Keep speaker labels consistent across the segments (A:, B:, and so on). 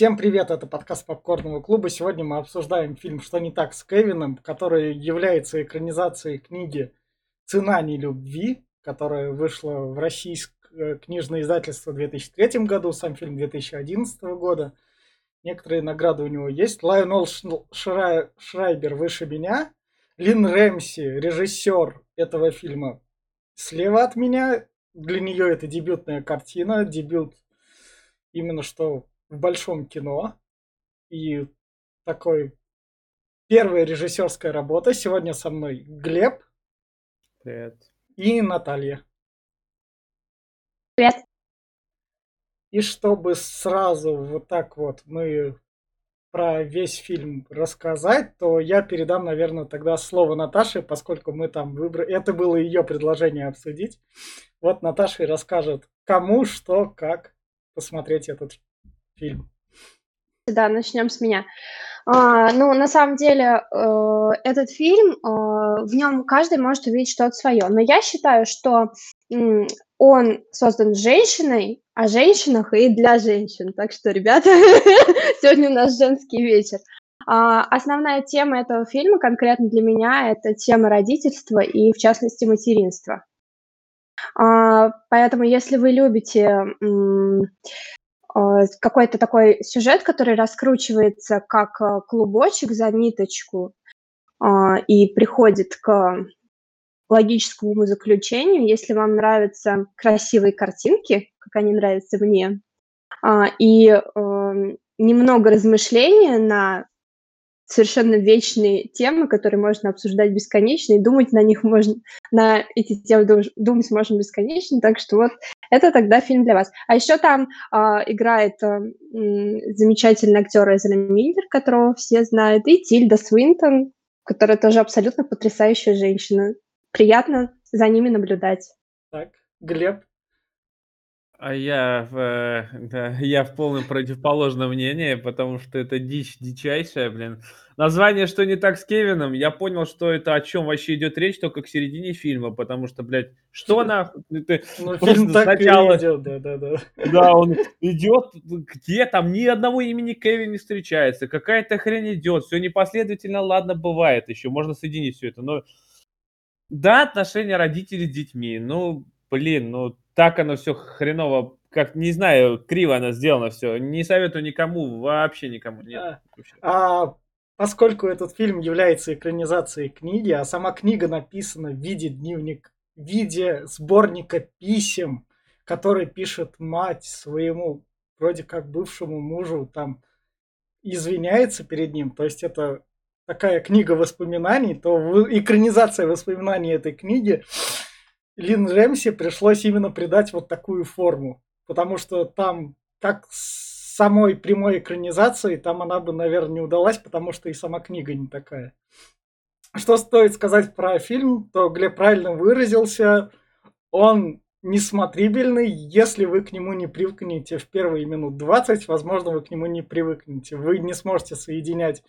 A: Всем привет, это подкаст Попкорного клуба. Сегодня мы обсуждаем фильм «Что не так с Кевином», который является экранизацией книги «Цена нелюбви», которая вышла в российское книжное издательство в 2003 году, сам фильм 2011 года. Некоторые награды у него есть. Лайонел Шрай... Шрайбер выше меня. Лин Рэмси, режиссер этого фильма, слева от меня. Для нее это дебютная картина, дебют именно что в большом кино. И такой первая режиссерская работа. Сегодня со мной Глеб.
B: Привет.
A: И Наталья.
C: Привет.
A: И чтобы сразу вот так вот мы про весь фильм рассказать, то я передам, наверное, тогда слово Наташе, поскольку мы там выбрали... Это было ее предложение обсудить. Вот Наташа и расскажет, кому, что, как посмотреть этот фильм.
C: Да, начнем с меня. А, ну, на самом деле, э, этот фильм, э, в нем каждый может увидеть что-то свое. Но я считаю, что м, он создан женщиной, о женщинах и для женщин. Так что, ребята, сегодня у нас женский вечер. А, основная тема этого фильма конкретно для меня это тема родительства и, в частности, материнства. А, поэтому, если вы любите какой-то такой сюжет, который раскручивается как а, клубочек за ниточку а, и приходит к логическому заключению, если вам нравятся красивые картинки, как они нравятся мне, и эм, немного размышления на совершенно вечные темы, которые можно обсуждать бесконечно, и думать на них можно, на эти темы думать можно бесконечно, так что вот это тогда фильм для вас. А еще там э, играет э, замечательный актер Эзра Миллер, которого все знают, и Тильда Свинтон, которая тоже абсолютно потрясающая женщина. Приятно за ними наблюдать.
A: Так, Глеб,
B: а я в, э, да, я в полном противоположном мнении, потому что это дичь дичайшая, блин. Название «Что не так с Кевином?» Я понял, что это о чем вообще идет речь только к середине фильма, потому что, блядь, что нахуй?
A: Ты ну, фильм так сначала... идет, да, да, да.
B: Да, он идет, где там ни одного имени Кевин не встречается, какая-то хрень идет, все непоследовательно, ладно, бывает еще, можно соединить все это, но... Да, отношения родителей с детьми, ну, блин, ну, так оно все хреново, как, не знаю, криво оно сделано все. Не советую никому, вообще никому. Нет.
A: А, а поскольку этот фильм является экранизацией книги, а сама книга написана в виде дневник, в виде сборника писем, который пишет мать своему вроде как бывшему мужу, там извиняется перед ним, то есть это такая книга воспоминаний, то экранизация воспоминаний этой книги Лин Рэмси пришлось именно придать вот такую форму. Потому что там, как с самой прямой экранизации, там она бы, наверное, не удалась, потому что и сама книга не такая. Что стоит сказать про фильм, то Глеб правильно выразился. Он несмотрибельный, если вы к нему не привыкнете в первые минут 20, возможно, вы к нему не привыкнете. Вы не сможете соединять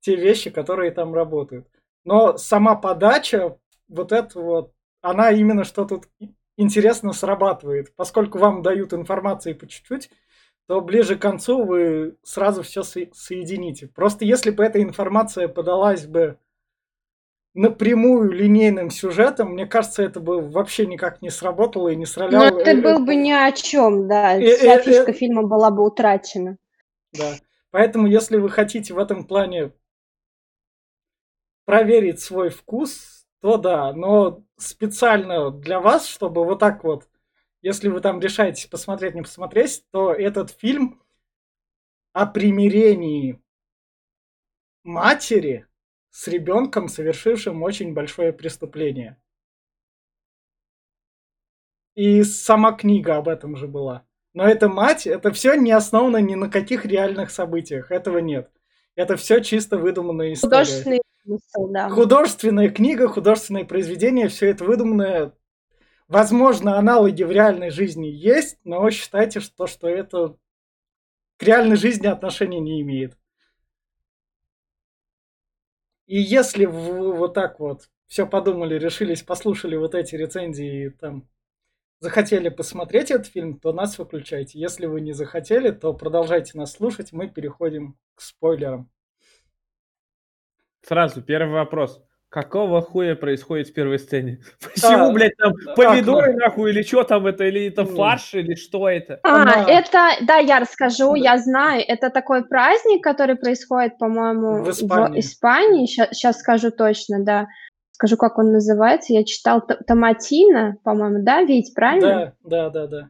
A: те вещи, которые там работают. Но сама подача, вот это вот она именно что тут интересно срабатывает. Поскольку вам дают информации по чуть-чуть, то ближе к концу вы сразу все со- соедините. Просто если бы эта информация подалась бы напрямую линейным сюжетом, мне кажется, это бы вообще никак не сработало и не сраляло.
C: Ну, это был бы ни о чем, да. Э, Вся э, фишка фильма была бы утрачена.
A: Да. Поэтому, если вы хотите в этом плане проверить свой вкус, то да, но специально для вас, чтобы вот так вот, если вы там решаетесь посмотреть, не посмотреть, то этот фильм о примирении матери с ребенком, совершившим очень большое преступление. И сама книга об этом же была. Но эта мать, это все не основано ни на каких реальных событиях. Этого нет. Это все чисто выдуманная история.
C: Художественный
A: Художественная книга, художественное произведение, все это выдуманное. Возможно, аналоги в реальной жизни есть, но считайте, что, что это к реальной жизни отношения не имеет. И если вы вот так вот все подумали, решились, послушали вот эти рецензии, там, захотели посмотреть этот фильм, то нас выключайте. Если вы не захотели, то продолжайте нас слушать. Мы переходим к спойлерам.
B: Сразу первый вопрос. Какого хуя происходит в первой сцене? Почему,
A: А,
B: блядь, там
A: а,
B: помидоры
A: ну.
B: нахуй или что там это, или это
A: Ну.
B: фарш, или что это?
C: А,
A: Она-
C: это, да, я расскажу,
A: Да.
C: я знаю, это такой праздник, который происходит, по-моему,
A: В Испании.
C: Испании. Сейчас скажу точно, да. Скажу, как он называется. Я читал Т- Томатино, по-моему, да, Вить, правильно?
A: Да, да, да, да.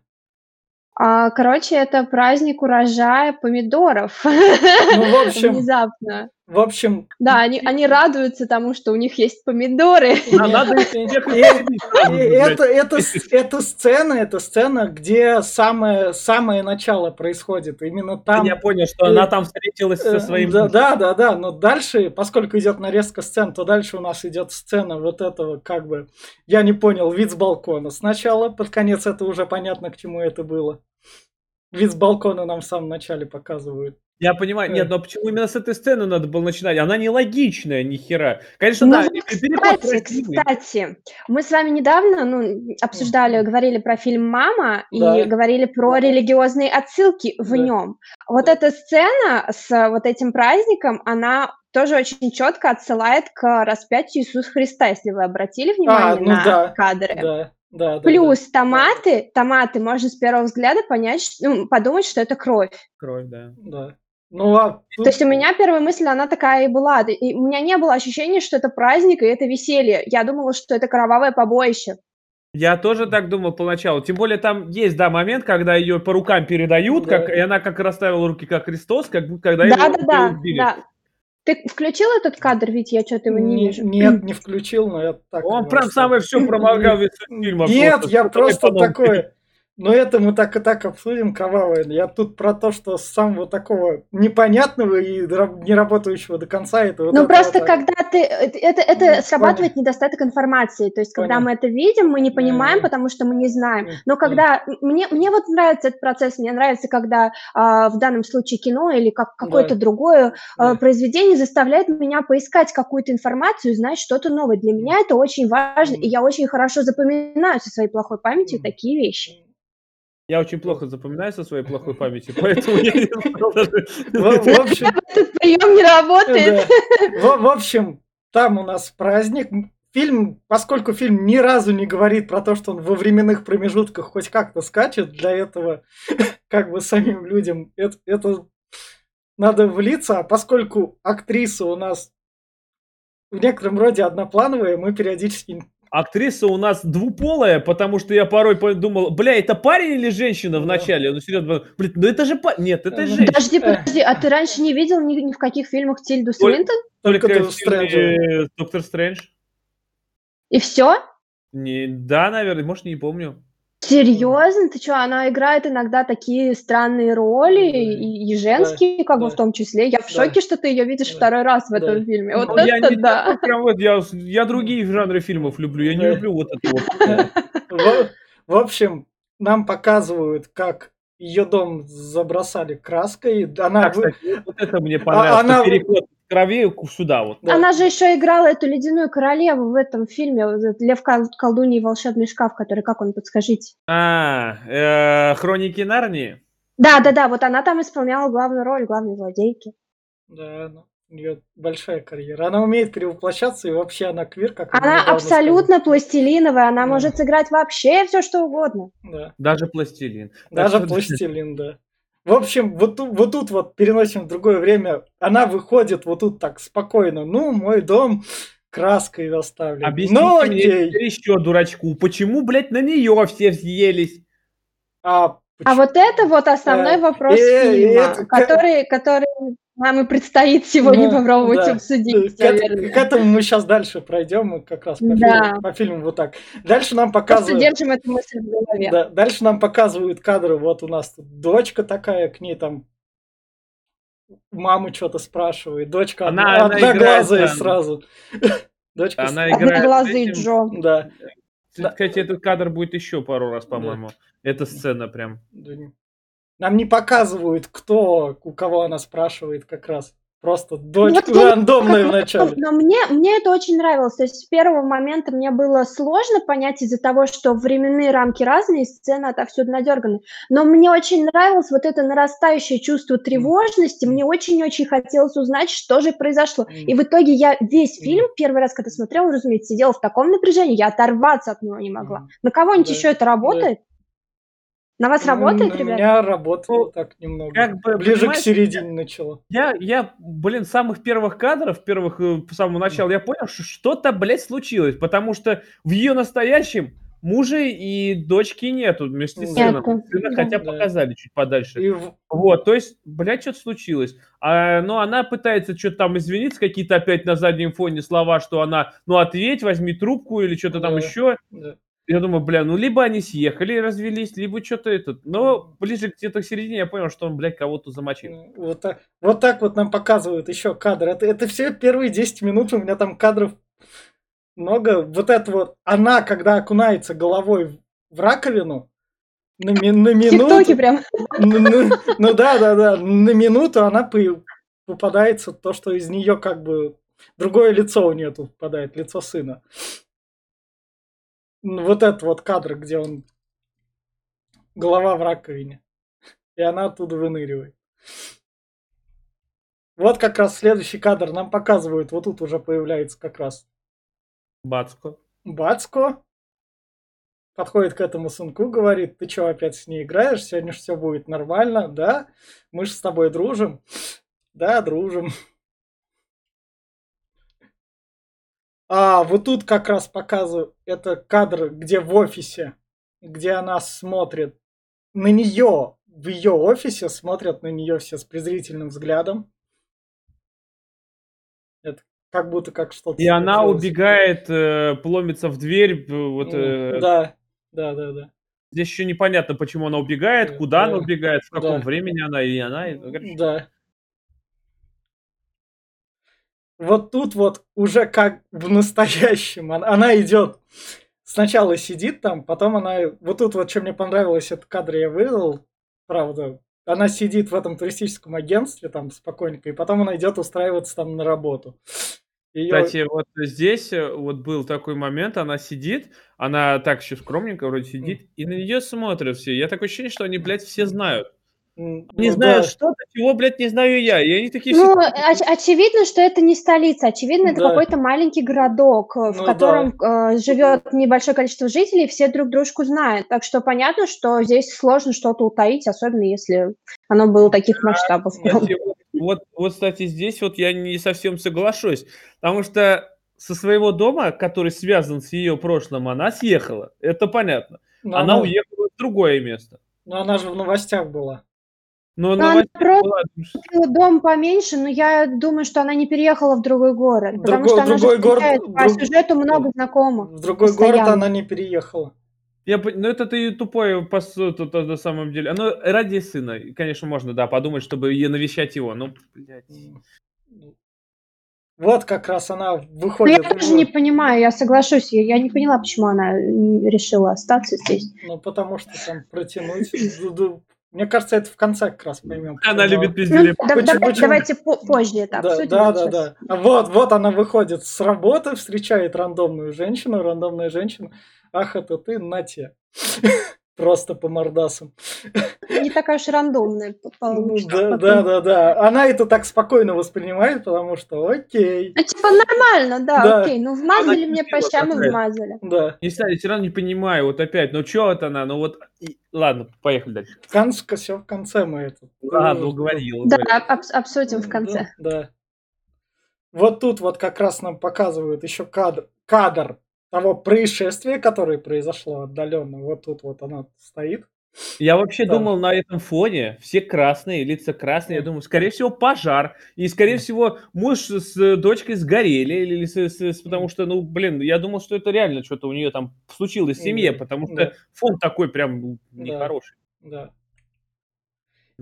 C: А, короче, это праздник урожая помидоров.
A: Ну, в общем,
C: Внезапно.
A: В общем,
C: Да, они, они радуются тому, что у них есть помидоры.
A: Это, это, с- это сцена, это сцена, где самое, самое начало происходит. Именно там.
B: Я понял, что она там встретилась
A: э,
B: со своим...
A: Да, да, да, да. Но дальше, поскольку идет нарезка сцен, то дальше у нас идет сцена вот этого, как бы, я не понял, вид с балкона. Сначала, под конец, это уже понятно, к чему это было. Вид с балкона нам в самом начале показывают.
B: Я понимаю,
A: Э.
B: нет, но почему именно с этой сцены надо было начинать? Она нелогичная, ни хера. Конечно,
C: Ну
B: да, переход
C: Кстати, кстати, мы с вами недавно ну, обсуждали, говорили про фильм «Мама»
A: Да.
C: и говорили про религиозные отсылки в
A: Да.
C: нем. Вот эта сцена с вот этим праздником, она тоже очень четко отсылает к распятию Иисуса Христа, если вы обратили внимание
A: ну
C: на
A: да,
C: кадры.
A: Да, да, да.
C: Плюс томаты, томаты можно с первого взгляда понять, ну, подумать, что это кровь.
B: Кровь, да.
A: Да. да. Ну, а
C: То есть у меня первая мысль, она такая и была. И у меня не было ощущения, что это праздник и это веселье. Я думала, что это кровавое побоище.
B: Я тоже так думал поначалу. Тем более там есть, да, момент, когда ее по рукам передают,
A: Да.
B: как, и она как расставила руки, как Христос, как будто когда
C: Да, да, да,
B: убили.
C: да. Ты включил этот кадр, ведь я что-то его не
A: не-
C: вижу.
A: нет, не включил, но я так.
B: Он прям самое все проморгал весь фильм.
A: Нет, я просто такой. Но это мы так и так обсудим кровавое. Я тут про то, что с самого такого непонятного и не работающего до конца это вот
C: Ну
A: это
C: просто
A: вот
C: когда ты это, это,
A: Ну,
C: срабатывает недостаток информации, то есть когда
A: Понял.
C: мы это видим, мы не понимаем,
A: Мгм.
C: потому что мы не знаем. Но когда мне мне вот нравится этот процесс, мне нравится, когда а, в данном случае кино или как какое-то
A: Да.
C: другое а,
A: Да.
C: произведение заставляет меня поискать какую-то информацию, узнать что-то новое. Для меня это очень важно,
A: Мгм.
C: и я очень хорошо запоминаю со своей плохой памятью
A: Мгм.
C: такие вещи.
B: Я очень плохо запоминаю со своей плохой памятью, поэтому я не знал даже.
A: В, общем,
C: Этот прием не работает.
A: в общем, там у нас праздник. Фильм, поскольку фильм ни разу не говорит про то, что он во временных промежутках хоть как-то скачет, для этого как бы самим людям это, это надо влиться, а поскольку актриса у нас в некотором роде одноплановая, мы периодически
B: Актриса у нас двуполая, потому что я порой подумал, бля, это парень или женщина в начале? Ну, серьезно, блин, ну это же парень. Нет, это
A: Ага.
B: женщина.
C: Подожди,
A: Э.
C: подожди, а ты раньше не видел ни, ни в каких фильмах Тильду Свинтон?
A: только
B: Только в фильме Доктор Стрэндж.
C: И все?
B: Не, да, наверное, может, не помню.
C: Серьезно? Ты что, она играет иногда такие странные роли,
A: Да.
C: и, и женские, как бы
A: да.
C: в том числе. Я в
A: Да.
C: шоке, что ты ее видишь
A: Да.
C: второй раз в
A: Да.
C: этом фильме. Вот
B: Ну, я
C: это
B: не
C: да.
B: такой прям вот, я, я другие жанры фильмов люблю, я не
A: Да.
B: люблю вот это вот.
A: В, в общем, нам показывают, как ее дом забросали краской. Она,
B: А, кстати, вот это мне понравилось,
A: она-
B: что переход крови сюда вот.
A: да.
C: Она же еще играла эту ледяную королеву в этом фильме. Лев Кол- колдунья и волшебный шкаф, который, как он, подскажите.
B: А, э, Хроники Нарнии?
C: Да, да, да, вот она там исполняла главную роль, главной злодейки.
A: Да, ну, у нее большая карьера. Она умеет перевоплощаться, и вообще она квир, как
C: Она абсолютно пластилиновая, она
A: Да.
C: может сыграть вообще все, что угодно.
A: Да.
B: Даже пластилин. Так
A: Даже
B: что-
A: пластилин, да. В общем, вот, вот тут вот переносим в другое время. Она выходит вот тут так спокойно. Ну, мой дом краской заставлен.
B: Объясните
A: ну,
B: мне
A: окей.
B: еще дурачку, почему, блядь, на нее все взъелись?
A: А,
C: А вот это вот основной
A: Э,
C: вопрос
A: э,
C: фильма,
A: это-
C: который, который нам и предстоит сегодня
A: Ну,
C: попробовать
A: да.
C: обсудить,
A: К, эт-
C: наверное.
A: к этому мы сейчас дальше пройдем, мы как раз по,
C: Да.
A: фильму, по фильму вот так. Дальше нам
C: Просто
A: показывают.
C: держим эту мысль в голове.
A: Да, дальше нам показывают кадры. Вот у нас тут дочка такая, к ней там маму что-то спрашивает. Дочка
B: Она-
A: одна-
B: она
A: одноглазая
B: играет,
A: сразу. Дочка.
B: Она играет
C: Одноглазый
B: этим-
C: Джо.
A: Да. Да.
B: Кстати, этот кадр будет еще пару раз, по-моему. Эта сцена прям.
A: Да Нам не показывают, кто, у кого она спрашивает как раз. Просто дочь
C: Вот
A: рандомная
C: как-
A: вначале.
C: Но мне, мне это очень нравилось. То есть с первого момента мне было сложно понять из-за того, что временные рамки разные, сцены отовсюду надерганы. Но мне очень нравилось вот это нарастающее чувство тревожности. Мне очень-очень хотелось узнать, что же произошло. И в итоге я весь фильм первый раз, когда смотрела, разумеется, сидела в таком напряжении, я оторваться от него не могла. На кого-нибудь
A: Да,
C: еще это работает? На вас работает,
A: У
C: ребят?
A: меня работало
B: Ну,
A: так немного.
B: как бы,
A: Ближе к середине начало.
B: Я, я, блин, с самых первых кадров, первых, э, с самого начала, я понял, что что-то, блядь, случилось, потому что в ее настоящем муже и дочки нету вместе с
A: Нету,
B: сыном. Сына
C: да.
B: хотя
A: Да.
B: показали чуть подальше.
A: И
B: Вот, то есть, блядь, что-то случилось. А, ну, она пытается что-то там извиниться, какие-то опять на заднем фоне слова, что она, ну, ответь, возьми трубку или что-то там
A: Да.
B: еще.
A: да.
B: Я думаю, бля, ну, либо они съехали и развелись, либо что-то этот. Но ближе где-то к середине я понял, что он, блядь, кого-то замочил.
A: Вот так, вот так вот нам показывают еще кадр. Это, это все первые 10 минут, у меня там кадров много. Вот это вот, она, когда окунается головой в, раковину, на, ми- на минуту...
C: ТикТоке прям.
A: Ну, ну, ну да, да, да. На минуту она по- попадается то, что из нее как бы другое лицо у нее тут попадает, лицо сына. Вот этот вот кадр, где он голова в раковине. И она оттуда выныривает. Вот как раз следующий кадр нам показывают. Вот тут уже появляется как раз
B: Бацко.
A: Бацко. Подходит к этому сынку, говорит, ты что, опять с ней играешь? Сегодня же все будет нормально, да? Мы же с тобой дружим. Да, дружим. А, вот тут как раз показываю, это кадр, где в офисе, где она смотрит на нее, в ее офисе смотрят на нее все с презрительным взглядом. Это как будто как что-то
B: И она убегает, э, пломится в дверь. Вот, э,
A: Да, да, да, да.
B: Здесь еще непонятно, почему она убегает,
A: Э,
B: куда
A: да,
B: она убегает, в каком
A: да.
B: времени она и она. и, ну,
A: Да. Вот тут вот уже как в настоящем. Она, идет. Сначала сидит там, потом она... Вот тут вот, что мне понравилось, этот кадр я вывел, правда. Она сидит в этом туристическом агентстве там спокойненько, и потом она идет устраиваться там на работу. Её-
B: Кстати, вот здесь э, вот был такой момент, она сидит, она так еще скромненько вроде сидит, и на нее смотрят все. Я такое ощущение, что они, блядь, все знают. Не
A: ну
B: знаю
A: да.
B: что-то, чего, блядь, не знаю я. И они такие
C: Ну,
B: все...
C: оч- очевидно, что это не столица, очевидно, это
A: Да.
C: какой-то маленький городок, э, в
A: Ну
C: котором э, живет небольшое количество жителей, и все друг дружку знают. Так что понятно, что здесь сложно что-то утаить, особенно если оно было таких масштабов.
B: Кстати, вот, вот, вот, кстати, здесь вот я не совсем соглашусь, потому что со своего дома, который связан с ее прошлым, она съехала. Это понятно.
A: Но
B: она
A: она,
B: уехала в другое место.
A: но она же в новостях была.
B: Но
C: Ну, она
B: новостей
C: просто
B: была,
C: дом поменьше, но я думаю, что она не переехала в другой город, потому
A: Другой-
C: что она
A: другой
C: же
A: город-
C: встречает по
A: друг-
C: сюжету много знакомых.
A: В другой город
C: Постоянно.
A: она не переехала.
B: Я, ну это ты тупой по сути, то- на самом деле. Ну, ради сына, конечно, можно, да, подумать, чтобы е- навещать его. Ну, блядь.
A: Вот как раз она
C: Но
A: выходит.
C: Ну, я тоже не понимаю, я соглашусь, я, я не поняла, почему она решила остаться здесь.
A: Ну, потому что там протянуть. Мне кажется, это в конце как раз поймем.
B: Она
A: почему.
B: любит
C: Ну,
B: пиздели.
C: да-
A: Почему-
C: да-
A: почему?
C: давайте по- позже это
A: Да,
C: обсудим.
A: да, да, да. А вот, вот она выходит с работы, встречает рандомную женщину, рандомная женщина. Ах, это ты, на тебе. Просто по мордасам.
C: Не такая уж рандомная п-
A: Ну,
C: получится.
A: Да,
C: потом.
A: да, да, да. Она это так спокойно воспринимает, потому что окей.
C: Ну, типа, нормально, да,
A: Да.
C: окей. Ну, вмазали мне по щам и вмазали.
A: Да.
B: Не знаю, я все равно не понимаю, вот опять, ну что это она, ну вот, и- ладно, поехали дальше.
A: В конце, все в конце мы это.
B: Ладно, уговорил.
C: Да, об- обсудим в конце.
A: Да, да. Вот тут вот как раз нам показывают еще кадр, кадр того происшествия, которое произошло отдаленно. Вот тут вот она стоит.
B: Я вообще
A: Да.
B: думал на этом фоне, все красные, лица красные, я думаю, скорее всего, пожар. И, скорее всего, муж с дочкой сгорели, или с- с- с- потому что, ну, блин, я думал, что это реально что-то у нее там случилось в семье, потому что
A: да.
B: фон такой прям ну,
A: Да.
B: нехороший.
A: Да.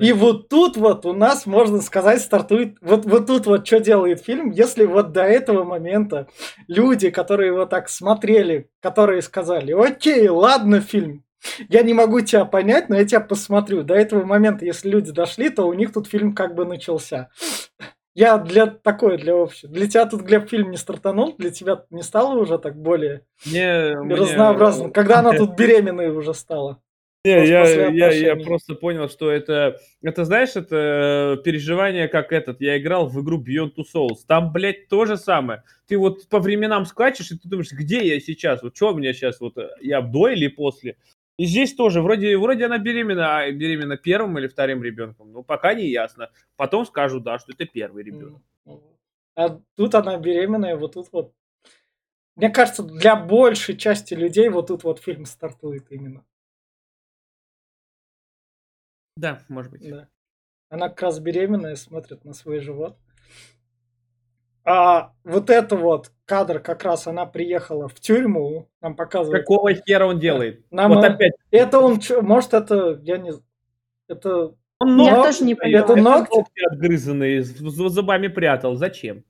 A: И вот тут вот у нас, можно сказать, стартует... Вот, вот тут вот что делает фильм, если вот до этого момента люди, которые его так смотрели, которые сказали, окей, ладно, фильм, я не могу тебя понять, но я тебя посмотрю. До этого момента, если люди дошли, то у них тут фильм как бы начался. Я для такой, для общего. Для тебя тут Глеб фильм не стартанул, для тебя не стало уже так более
B: Мне, мне-
A: разнообразно. Когда она тут беременной уже стала.
B: Не,
A: Может,
B: я, я, я просто понял, что это, это, знаешь, это э, переживание, как этот, я играл в игру Beyond Two Souls, там, блядь, то же самое. Ты вот по временам скачешь, и ты думаешь, где я сейчас, вот что у меня сейчас, вот э, я до или после? И здесь тоже, вроде, вроде она беременна, а беременна первым или вторым ребенком, ну, пока не ясно. Потом скажу, да, что это первый ребенок.
A: А тут она беременная, вот тут вот. Мне кажется, для большей части людей вот тут вот фильм стартует именно.
B: Да, может быть.
A: Да. Она как раз беременная, смотрит на свой живот. А вот это вот кадр, как раз она приехала в тюрьму, нам показывают.
B: Какого хера он делает?
A: Нам,
B: вот опять.
A: Это он, может, это, я не... Это
B: Он
C: Я
B: ногти
C: тоже не
B: прятал,
A: поняла.
B: это
A: ногти?
B: ногти отгрызанные, зубами прятал. Зачем?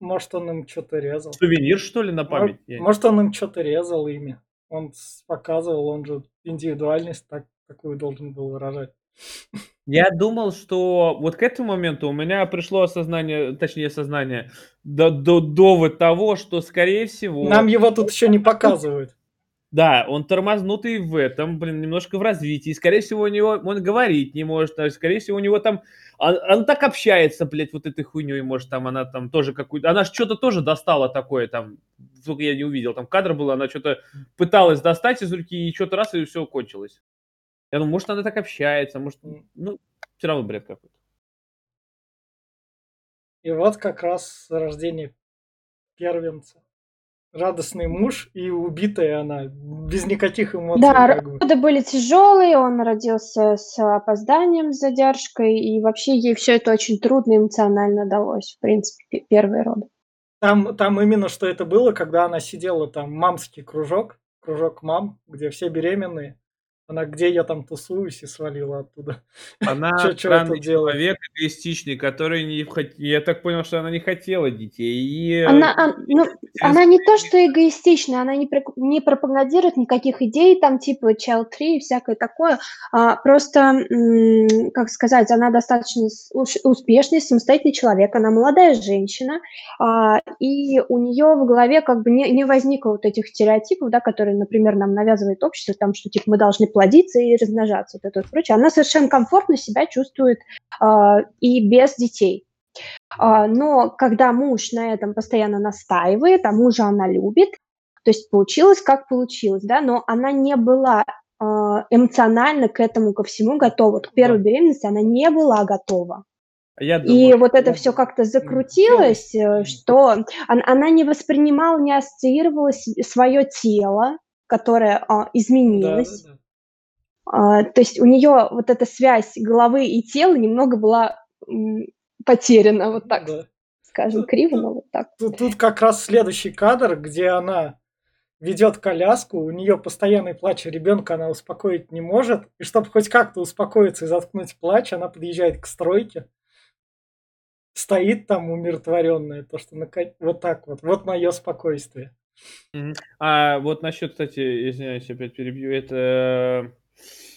A: Может, он им что-то резал.
B: Сувенир, что ли, на память? Я-
A: Может, он им что-то резал ими. Он показывал, он же индивидуальность так, такую должен был выражать.
B: Я думал, что вот к этому моменту у меня пришло осознание, точнее осознание, до, до, довод того, что, скорее всего,
A: Нам его тут еще не показывают.
B: да, он тормознутый в этом, блин, немножко в развитии. Скорее всего, у него, он говорить не может, скорее всего, у него там, он, он так общается, блядь, вот этой хуйней, может, там она там тоже какую-то, она что-то тоже достала такое там, только я не увидел, там кадр был, она что-то пыталась достать из руки, и что-то раз, и все кончилось. Я думаю, может, она так общается, может, ну, все равно бред какой-то.
A: И вот как раз рождение первенца. Радостный муж и убитая она. Без никаких эмоций.
C: Да,
A: как бы.
C: роды были тяжелые, он родился с опозданием, с задержкой, и вообще ей все это очень трудно эмоционально далось, в принципе, пе- первые роды.
A: Там, там именно что это было, когда она сидела там, мамский кружок, кружок мам, где все беременные. Она где я там тусуюсь и свалила оттуда.
B: Она
A: Чё- чё
B: странный человек, эгоистичный, который не хот- Я так понял, что она не хотела детей. И, э,
C: Она, а, ну, она не то, что эгоистичная, она не, не пропагандирует никаких идей, там типа child free и всякое такое. А, просто, как сказать, она достаточно успешный, самостоятельный человек, она молодая женщина, а, и у нее в голове как бы не, не возникло вот этих стереотипов, да, которые, например, нам навязывает общество, там, что типа мы должны плодиться и размножаться, вот это вот прочее. Она совершенно комфортно себя чувствует а, и без детей. А, но когда муж на этом постоянно настаивает, а мужа она любит, то есть получилось как получилось, да, но она не была а, эмоционально к этому ко всему готова. Вот к первой беременности она не была готова.
B: Я
C: И
B: думаю,
C: вот это
A: я
C: все как-то закрутилось, э, что он- она не воспринимала, не ассоциировала свое тело, которое а,
A: Да,
C: изменилось.
A: да, да.
C: А, то есть у нее вот эта связь головы и тела немного была потеряна, вот так
A: Да.
C: скажем,
A: Тут-
C: криво,
A: тут-
C: но вот так.
A: Тут, тут как раз следующий кадр, где она ведет коляску, у нее постоянный плач ребенка, она успокоить не может. И чтобы хоть как-то успокоиться и заткнуть плач, она подъезжает к стройке. Стоит там умиротворенная, то что нака- вот так вот. Вот мое спокойствие.
B: А вот насчет, кстати, извиняюсь, опять перебью, это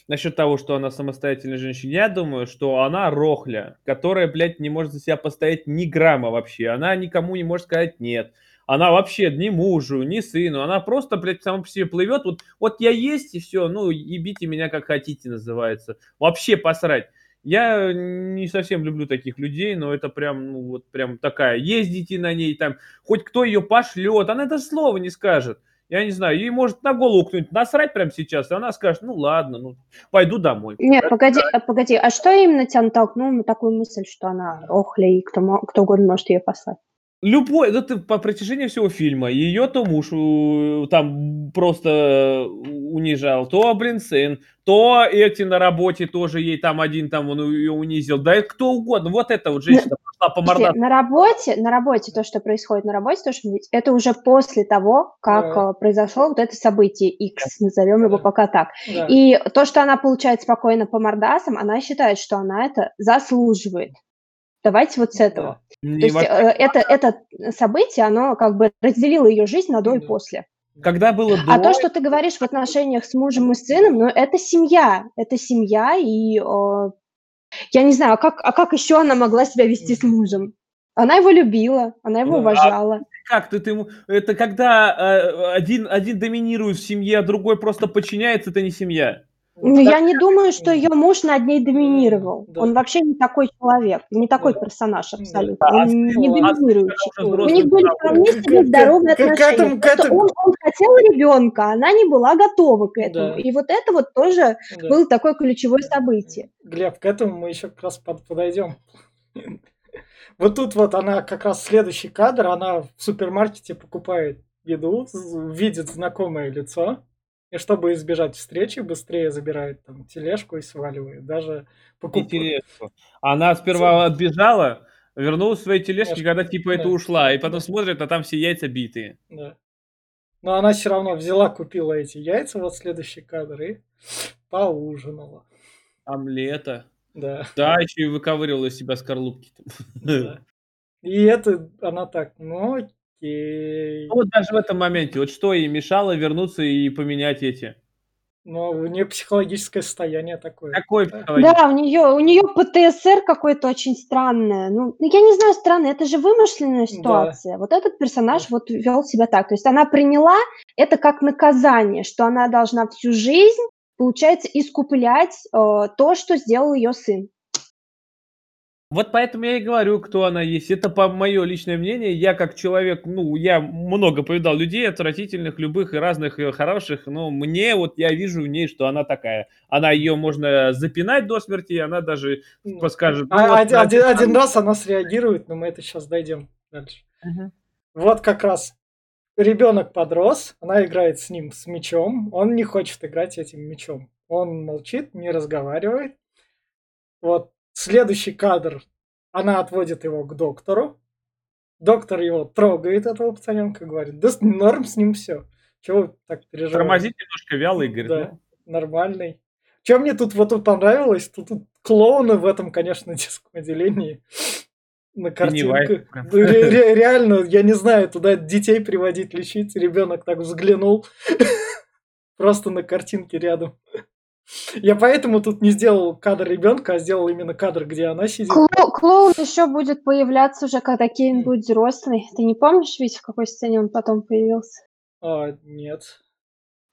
B: насчет того, что она самостоятельная женщина. Я думаю, что она рохля, которая, блядь, не может за себя постоять ни грамма вообще. Она никому не может сказать нет. Она вообще ни мужу, ни сыну. Она просто, блядь, сама по себе плывет. Вот, вот я есть и все. Ну, ебите меня как хотите, называется. Вообще посрать. Я не совсем люблю таких людей, но это прям, ну, вот прям такая. Ездите на ней там, хоть кто ее пошлет, она даже слова не скажет. Я не знаю, ей может на голову кто-нибудь насрать прямо сейчас, и она скажет, ну ладно, ну пойду домой.
C: Нет, погоди, а, погоди, а что именно тебя натолкнуло на такую мысль, что она охля, и кто, кто угодно может ее послать?
B: Любой, это по протяжении всего фильма, ее то муж э, там просто унижал, то, блин, сын, то эти на работе тоже ей там один там он ее унизил, да и кто угодно, вот эта вот женщина пошла по мордасу.
C: на работе, на работе то, что происходит на работе, то, что это уже после того, как
A: Да.
C: э, произошло вот это событие X, назовем его
A: Да.
C: пока так.
A: Да.
C: И то, что она получает спокойно по мордасам, она считает, что она это заслуживает. Давайте вот с этого.
B: Не
C: То есть
B: во-
C: э, это, это событие, оно как бы разделило ее жизнь на до и
A: Да.
C: после.
B: Когда было
C: А
B: до,
C: то, что ты говоришь в отношениях с мужем и сыном, ну, это семья. Это семья, и э, я не знаю, а как, а как еще она могла себя вести с мужем? Она его любила, она его
B: Ну, а
C: уважала.
B: Как ты, ты. Это когда э, один, один доминирует в семье, а другой просто подчиняется, это не семья.
C: Ну,
A: Так,
C: я не думаю, что ее муж над ней доминировал.
A: да.
C: Он вообще не такой человек, не такой
A: Да.
C: персонаж
A: Да.
C: абсолютно.
B: А
C: Он не
B: а
C: доминирующий. У них были
A: к- к-
C: здоровые отношения.
A: этому- к
C: Просто
A: этому-
C: он, он хотел ребенка, она не была готова к этому.
A: Да.
C: И вот это вот тоже
A: Да.
C: было такое ключевое событие.
A: Глеб, к этому мы еще как раз под- подойдем. Вот тут вот она как раз следующий кадр, она в супермаркете покупает еду, видит знакомое лицо, и чтобы избежать встречи, быстрее забирает там тележку и сваливает. Даже покупает.
B: тележку. Она сперва отбежала, вернулась в своей тележке,
A: Тележку,
B: когда типа это
A: да.
B: ушла, и потом смотрит, а там все яйца битые.
A: Да. Но она все равно взяла, купила эти яйца, вот следующий кадр, и поужинала.
B: Омлета.
A: Да.
B: Да, еще и выковыривала из себя скорлупки.
A: да. И это она так, ну окей.
B: Ну, вот даже в этом моменте, вот что ей мешало вернуться и поменять эти?
A: Но у нее психологическое состояние такое.
B: Какой
A: Да.
C: Да, у нее, у нее ПТСР какой-то очень странное. Ну, ну, я не знаю, странное, это же вымышленная ситуация. Вот этот персонаж вот вел себя так. То есть она приняла это как наказание, что она должна всю жизнь, получается, искуплять э, то, что сделал ее сын.
B: Вот поэтому я и говорю, кто она есть. Это по мое личное мнение. Я как человек, ну, я много повидал людей, отвратительных, любых и разных, и хороших, но мне вот я вижу в ней, что она такая. Она ее можно запинать до смерти, и она даже
A: Ну,
B: скажет... ну,
A: а-
B: вот
A: один, один- один раз она среагирует, но мы это сейчас дойдем дальше.
B: Мгм.
A: Вот как раз ребенок подрос, она играет с ним с мечом, он не хочет играть этим мечом. Он молчит, не разговаривает. Вот следующий кадр, она отводит его к доктору. Доктор его трогает, этого пацаненка, говорит, да норм с ним все. Чего вы так переживаете?
B: Тормозит немножко вяло и говорит,
A: Да,
B: ну,
A: нормальный. Чем мне тут вот тут понравилось, тут, тут клоуны в этом, конечно, детском отделении. На
B: прям.
A: Ре- ре- Реально, я не знаю, туда детей приводить, лечить. Ребенок так взглянул. Просто на картинке рядом. Я поэтому тут не сделал кадр ребенка, а сделал именно кадр, где она сидит.
C: Кло- клоун еще будет появляться уже, когда Кевин будет взрослый. Ты не помнишь, ведь в какой сцене он потом появился?
A: А, нет.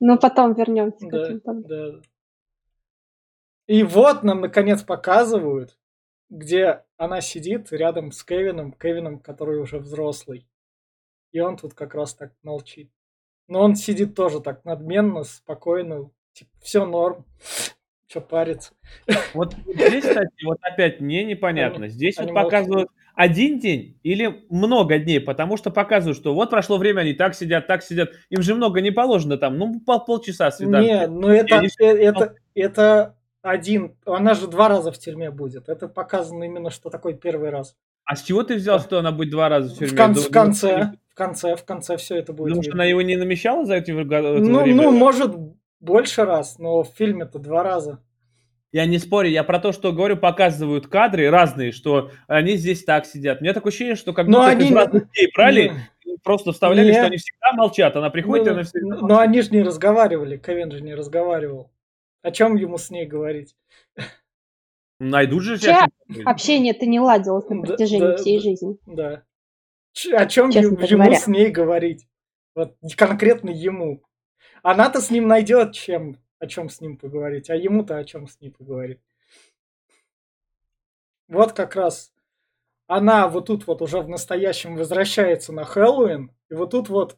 C: Ну, потом вернемся к
A: Да,
C: этому. потом.
A: да. И вот нам наконец показывают, где она сидит рядом с Кевином, Кевином, который уже взрослый. И он тут как раз так молчит. Но он сидит тоже так надменно, спокойно, типа, все норм, что париться.
B: Вот здесь, кстати, вот опять мне непонятно. Здесь
A: они
B: вот показывают один день или много дней, потому что показывают, что вот прошло время, они так сидят, так сидят. Им же много не положено там, ну пол, полчаса свиданки.
A: Не, ну это,
B: они
A: э, это, это один, она же два раза в тюрьме будет. Это показано именно, что такой первый раз.
B: А с чего ты взял, что она будет два раза в тюрьме?
A: В, кон- в конце, в конце, в конце все это будет.
B: Потому что она его не намещала за эти
A: Ну,
B: время?
A: ну, может, больше раз, но в фильме-то два раза.
B: Я не спорю, я про то, что говорю, показывают кадры разные, что они здесь так сидят. У меня такое ощущение, что как
A: Но
B: будто
A: они
B: из
A: не-
B: разных дней брали, и просто вставляли,
A: Не.
B: что они всегда молчат. Она приходит, и
A: Ну,
B: она всегда
A: но
B: молчит.
A: они же не разговаривали, Кевин же не разговаривал. О чем ему с ней говорить?
B: Найдут же
C: Вообще,
B: сейчас что-нибудь.
C: Общение-то не ладилось на протяжении
A: да,
C: всей
A: да.
C: жизни.
A: Да. Ч- О чем
C: Честно
A: ему
C: говоря.
A: с ней говорить? Вот конкретно ему. Она-то с ним найдет чем, о чем с ним поговорить, а ему-то о чем с ней поговорить. Вот как раз она вот тут вот уже в настоящем возвращается на Хэллоуин, и вот тут вот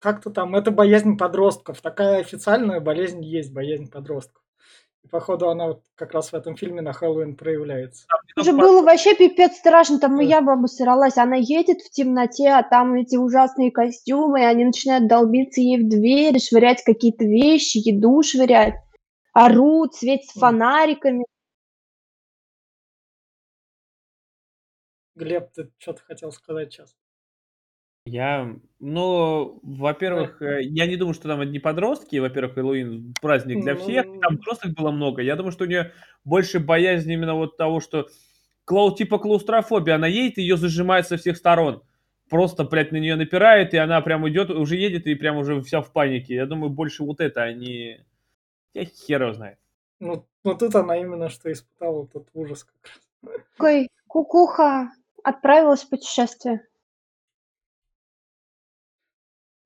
A: как-то там, это боязнь подростков. Такая официальная болезнь есть, боязнь подростков. Походу она вот как раз в этом фильме на Хэллоуин проявляется.
C: Уже было вообще пипец страшно, там
A: Да.
C: я бы обосралась. Она едет в темноте, а там эти ужасные костюмы, и они начинают долбиться ей в дверь, швырять какие-то вещи, еду швырять. Орут, светят
A: Мгм.
C: фонариками.
A: Глеб, ты что-то хотел сказать сейчас?
B: Я, ну, во-первых, э, я не думаю, что там одни подростки. Во-первых, Хэллоуин праздник для всех.
A: Ну.
B: Там взрослых было много. Я думаю, что у нее больше боязнь именно вот того, что клау, типа клаустрофобия. Она едет, ее зажимает со всех сторон. Просто, блядь, на нее напирает, и она прям идет, уже едет, и прям уже вся в панике. Я думаю, больше вот это, а не... Я хер его знает.
A: Ну, ну тут она именно что испытала тот ужас как раз.
C: Такой, кукуха, отправилась в путешествие.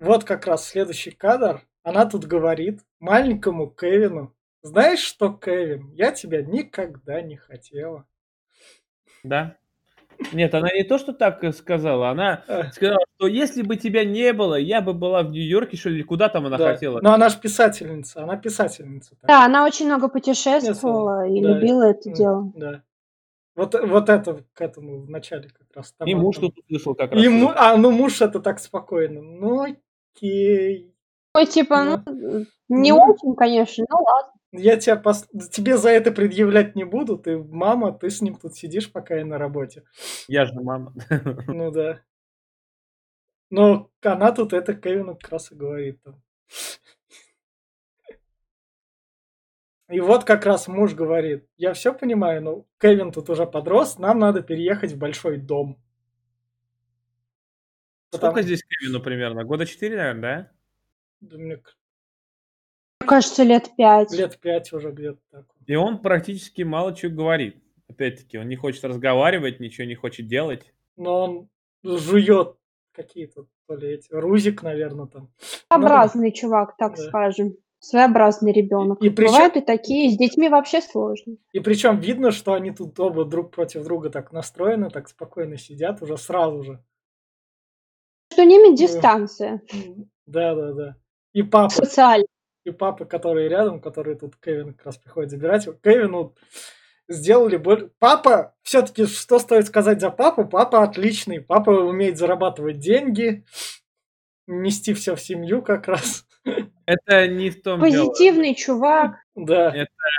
A: Вот как раз следующий кадр. Она тут говорит маленькому Кевину, знаешь что, Кевин, я тебя никогда не хотела.
B: Да. Нет, она не то, что так э, сказала, она
A: А,
B: сказала, что если бы тебя не было, я бы была в Нью-Йорке, что ли, или куда там она
A: да.
B: хотела.
A: Но она же писательница, она писательница. так.
C: Да, она очень много путешествовала и
A: Да.
C: любила это
A: М,
C: дело.
A: Да. Вот, вот это к этому в начале как раз.
B: И
A: Там
B: муж
A: она-
B: тут услышал как раз.
A: И му- А, ну муж это так спокойно. Ну окей.
C: Ой, типа, ну, не
A: Ну.
C: очень, конечно, ну ладно.
A: Я тебя пос- тебе за это предъявлять не буду. Ты мама, ты с ним тут сидишь, пока я на работе.
B: Я же мама.
A: Ну да. Но она тут это Кевину как раз и говорит. Там. И вот как раз муж говорит, я все понимаю, но Кевин тут уже подрос, нам надо переехать в большой дом. Потому-
B: Сколько здесь Кевину примерно? Года 4, наверное,
A: Да мне
C: кажется, лет пять.
A: лет пять уже где-то так.
B: И он практически мало чего говорит. Опять-таки, он не хочет разговаривать, ничего не хочет делать.
A: Но он жует какие-то, то ли эти, рузик, наверное, там.
C: Своеобразный чувак, так
A: Да.
C: скажем. Своеобразный ребенок.
A: И причем-
C: Бывают и такие, с детьми вообще сложно.
A: И причем видно, что они тут оба друг против друга так настроены, так спокойно сидят уже сразу же.
C: Между ними дистанция
A: Да, да, да. И папа,
C: социальная.
A: и папа, которые рядом, которые тут Кевин как раз приходит забирать. его. Кевину сделали боль. Папа, все-таки что стоит сказать за папу? Папа отличный. Папа умеет зарабатывать деньги, нести все в семью как раз.
B: Это не в том дело.
C: Позитивный чувак.
A: Да,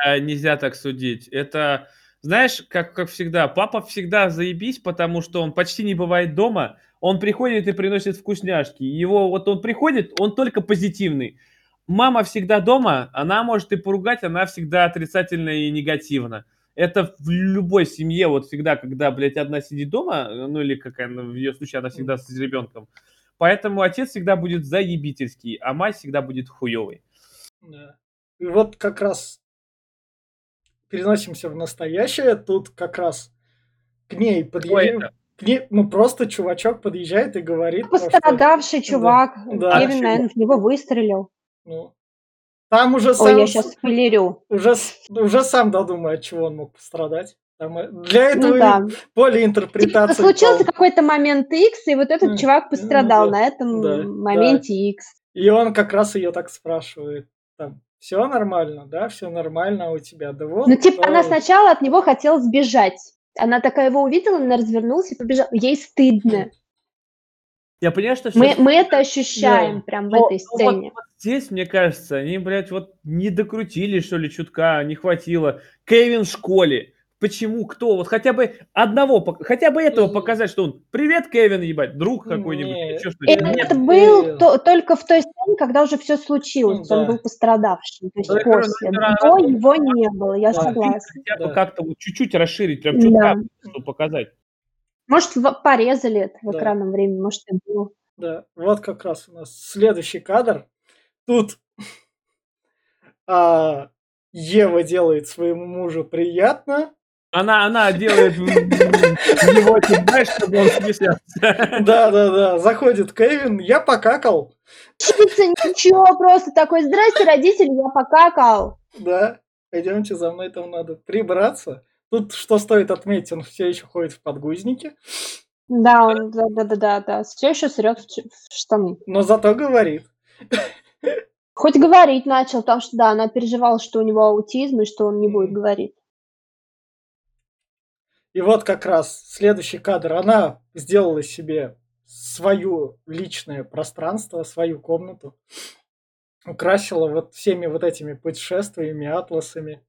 B: А, Нельзя так судить. Это, знаешь, как, как всегда, папа всегда заебись, потому что он почти не бывает дома. Он приходит и приносит вкусняшки. Его вот он приходит, он только позитивный. Мама всегда дома, она может и поругать, она всегда отрицательно и негативно. Это в любой семье, вот всегда, когда, блядь, одна сидит дома, ну или какая, ну, в ее случае она всегда с ребенком. Поэтому отец всегда будет заебительский, а мать всегда будет хуевой.
A: да. И вот как раз переносимся в настоящее. Тут как раз к ней
B: это?
A: К ней, ну просто чувачок подъезжает и говорит, ну, что,
C: Пострадавший чувак.
A: Да.
C: Кевин, наверное, в него выстрелил.
A: ну, там уже
C: Ой,
A: сам,
C: я сейчас спойлерю.
A: уже, уже сам додумай, от чего он мог пострадать. Там, э, для этого
C: Ну да.
A: поле
C: Типа,
A: интерпретации.
C: случился
A: полно.
C: какой-то момент X, и вот этот чувак
A: ну
C: пострадал
A: да,
C: на этом
A: да, да.
C: моменте X.
A: И он как раз ее так спрашивает. Там, все нормально, да, все нормально у тебя. Да вот.
C: Ну, типа, она
A: да,
C: сначала от него хотела сбежать. Она такая его увидела, она развернулась и побежала. Ей стыдно.
B: Я понимаю, что
C: Мы, мы это ощущаем прям в
B: Но-
C: этой
B: ну вот-
C: сцене.
B: вот здесь, мне кажется, они, блядь, вот не докрутили, что ли, чутка, не хватило. Кевин в школе. Почему? Кто? Вот хотя бы одного, хотя бы этого показать, что он «Привет, Кевин, ебать, друг какой-нибудь».
A: Не,
B: или чё, что
A: нет,
C: это
A: ты-
C: был то- только в той сцене, когда уже все случилось.
A: Ну
C: Он
A: да.
C: был пострадавшим. То есть
B: Ну, я говорю,
C: после.
B: ну, это
C: До
B: раз-
C: его не было, я
A: Да.
C: согласна.
B: Хотя бы
A: Да.
B: как-то вот чуть-чуть расширить, прям
C: Да.
B: чутка, чтобы показать.
C: Может, в- порезали это в
A: Да.
C: экранном времени, может, и было.
A: Да, вот как раз у нас следующий кадр. Тут а, Ева делает своему мужу приятно.
B: Она, она делает ты знаешь, чтобы он смеялся.
A: Да, да, да. Заходит Кевин, я покакал.
C: Чипса, ничего, просто такой, здрасте, родители, я покакал.
A: Да, пойдемте за мной, там надо прибраться. Тут, что стоит отметить, он все еще ходит в подгузнике,
C: Да, он, да, да, да, да, да. Все еще срет в, штаны.
A: но зато говорит.
C: Хоть говорить начал, потому что да, она переживала, что у него аутизм и что он не будет говорить.
A: И вот как раз следующий кадр. Она сделала себе свое личное пространство, свою комнату. Украсила вот всеми вот этими путешествиями, атласами.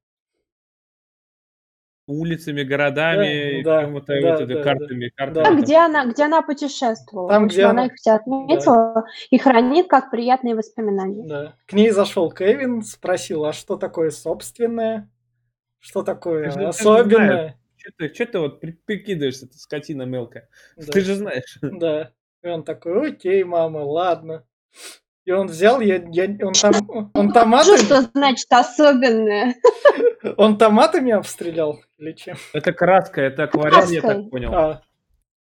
B: Улицами, городами,
A: Да, да,
B: какими-то
A: да,
B: вот
A: да,
B: картами, картами.
A: Да.
C: Там,
B: там.
C: где она, где она путешествовала.
A: Там, где она-
C: она их все отметила и хранит как приятные воспоминания.
A: Да. К ней зашел Кевин, спросил, а что такое собственное? Что такое
B: же
A: особенное?
B: Че ты, чё ты вот при- прикидываешься, ты скотина мелкая?
A: Да.
B: Ты же знаешь.
A: Да. И он такой, окей, мама, ладно. И он взял, я, я, он, там, он, томатами,
C: что значит особенное.
A: он томатами обстрелял или чем?
B: Это краска, это акварель, я так понял.
A: А,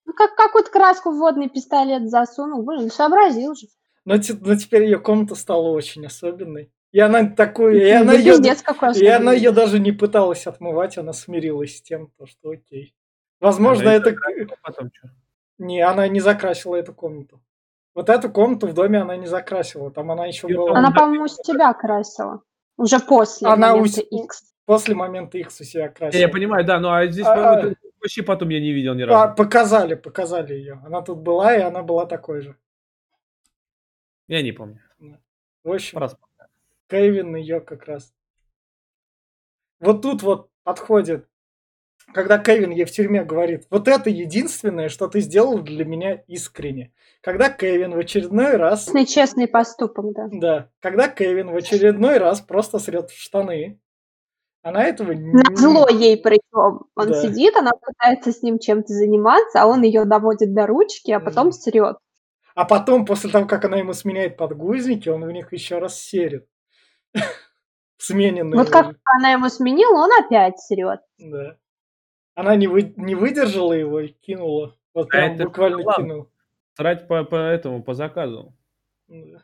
C: Ну, как какую-то краску в водный пистолет засунул, блин, сообразил же.
A: Но, но теперь ее комната стала очень особенной. И она такую, и она ее, и она ее даже не пыталась отмывать, она смирилась с тем, то, что окей. Возможно,
B: Она и
A: это...
B: потом?
A: Не, она не закрасила эту комнату. Вот эту комнату в доме она не закрасила. Там она еще
B: Её
A: была...
C: Она, по-моему, с тебя красила. Уже после
A: Она
C: момента
A: ус-
C: X.
A: После момента X у себя
B: Я,
A: красила.
B: я понимаю, да, ну а здесь
A: А, а.
B: вообще потом я не видел ни
A: А,
B: разу.
A: показали, показали ее. Она тут была, и она была такой же.
B: Я не помню.
A: В общем,
B: Раз.
A: Кевин ее как раз. Вот тут вот подходит, когда Кевин ей в тюрьме говорит, вот это единственное, что ты сделал для меня искренне. Когда Кевин в очередной раз,
C: Честный, честный поступок, да.
A: да, когда Кевин в очередной раз просто срет в штаны, она этого не...
C: На зло ей причем. Он
A: Да.
C: сидит, она пытается с ним чем-то заниматься, а он ее доводит до ручки, а потом срет.
A: А потом, после того, как она ему сменяет подгузники, он в них еще раз серит. Смененные.
C: Вот как она ему сменила, он опять срет.
A: Да. Она не, вы, не выдержала его и кинула. Вот
B: А
A: прям
B: это
A: буквально
B: план.
A: кинула.
B: Срать по, по этому, по заказу.
A: Да.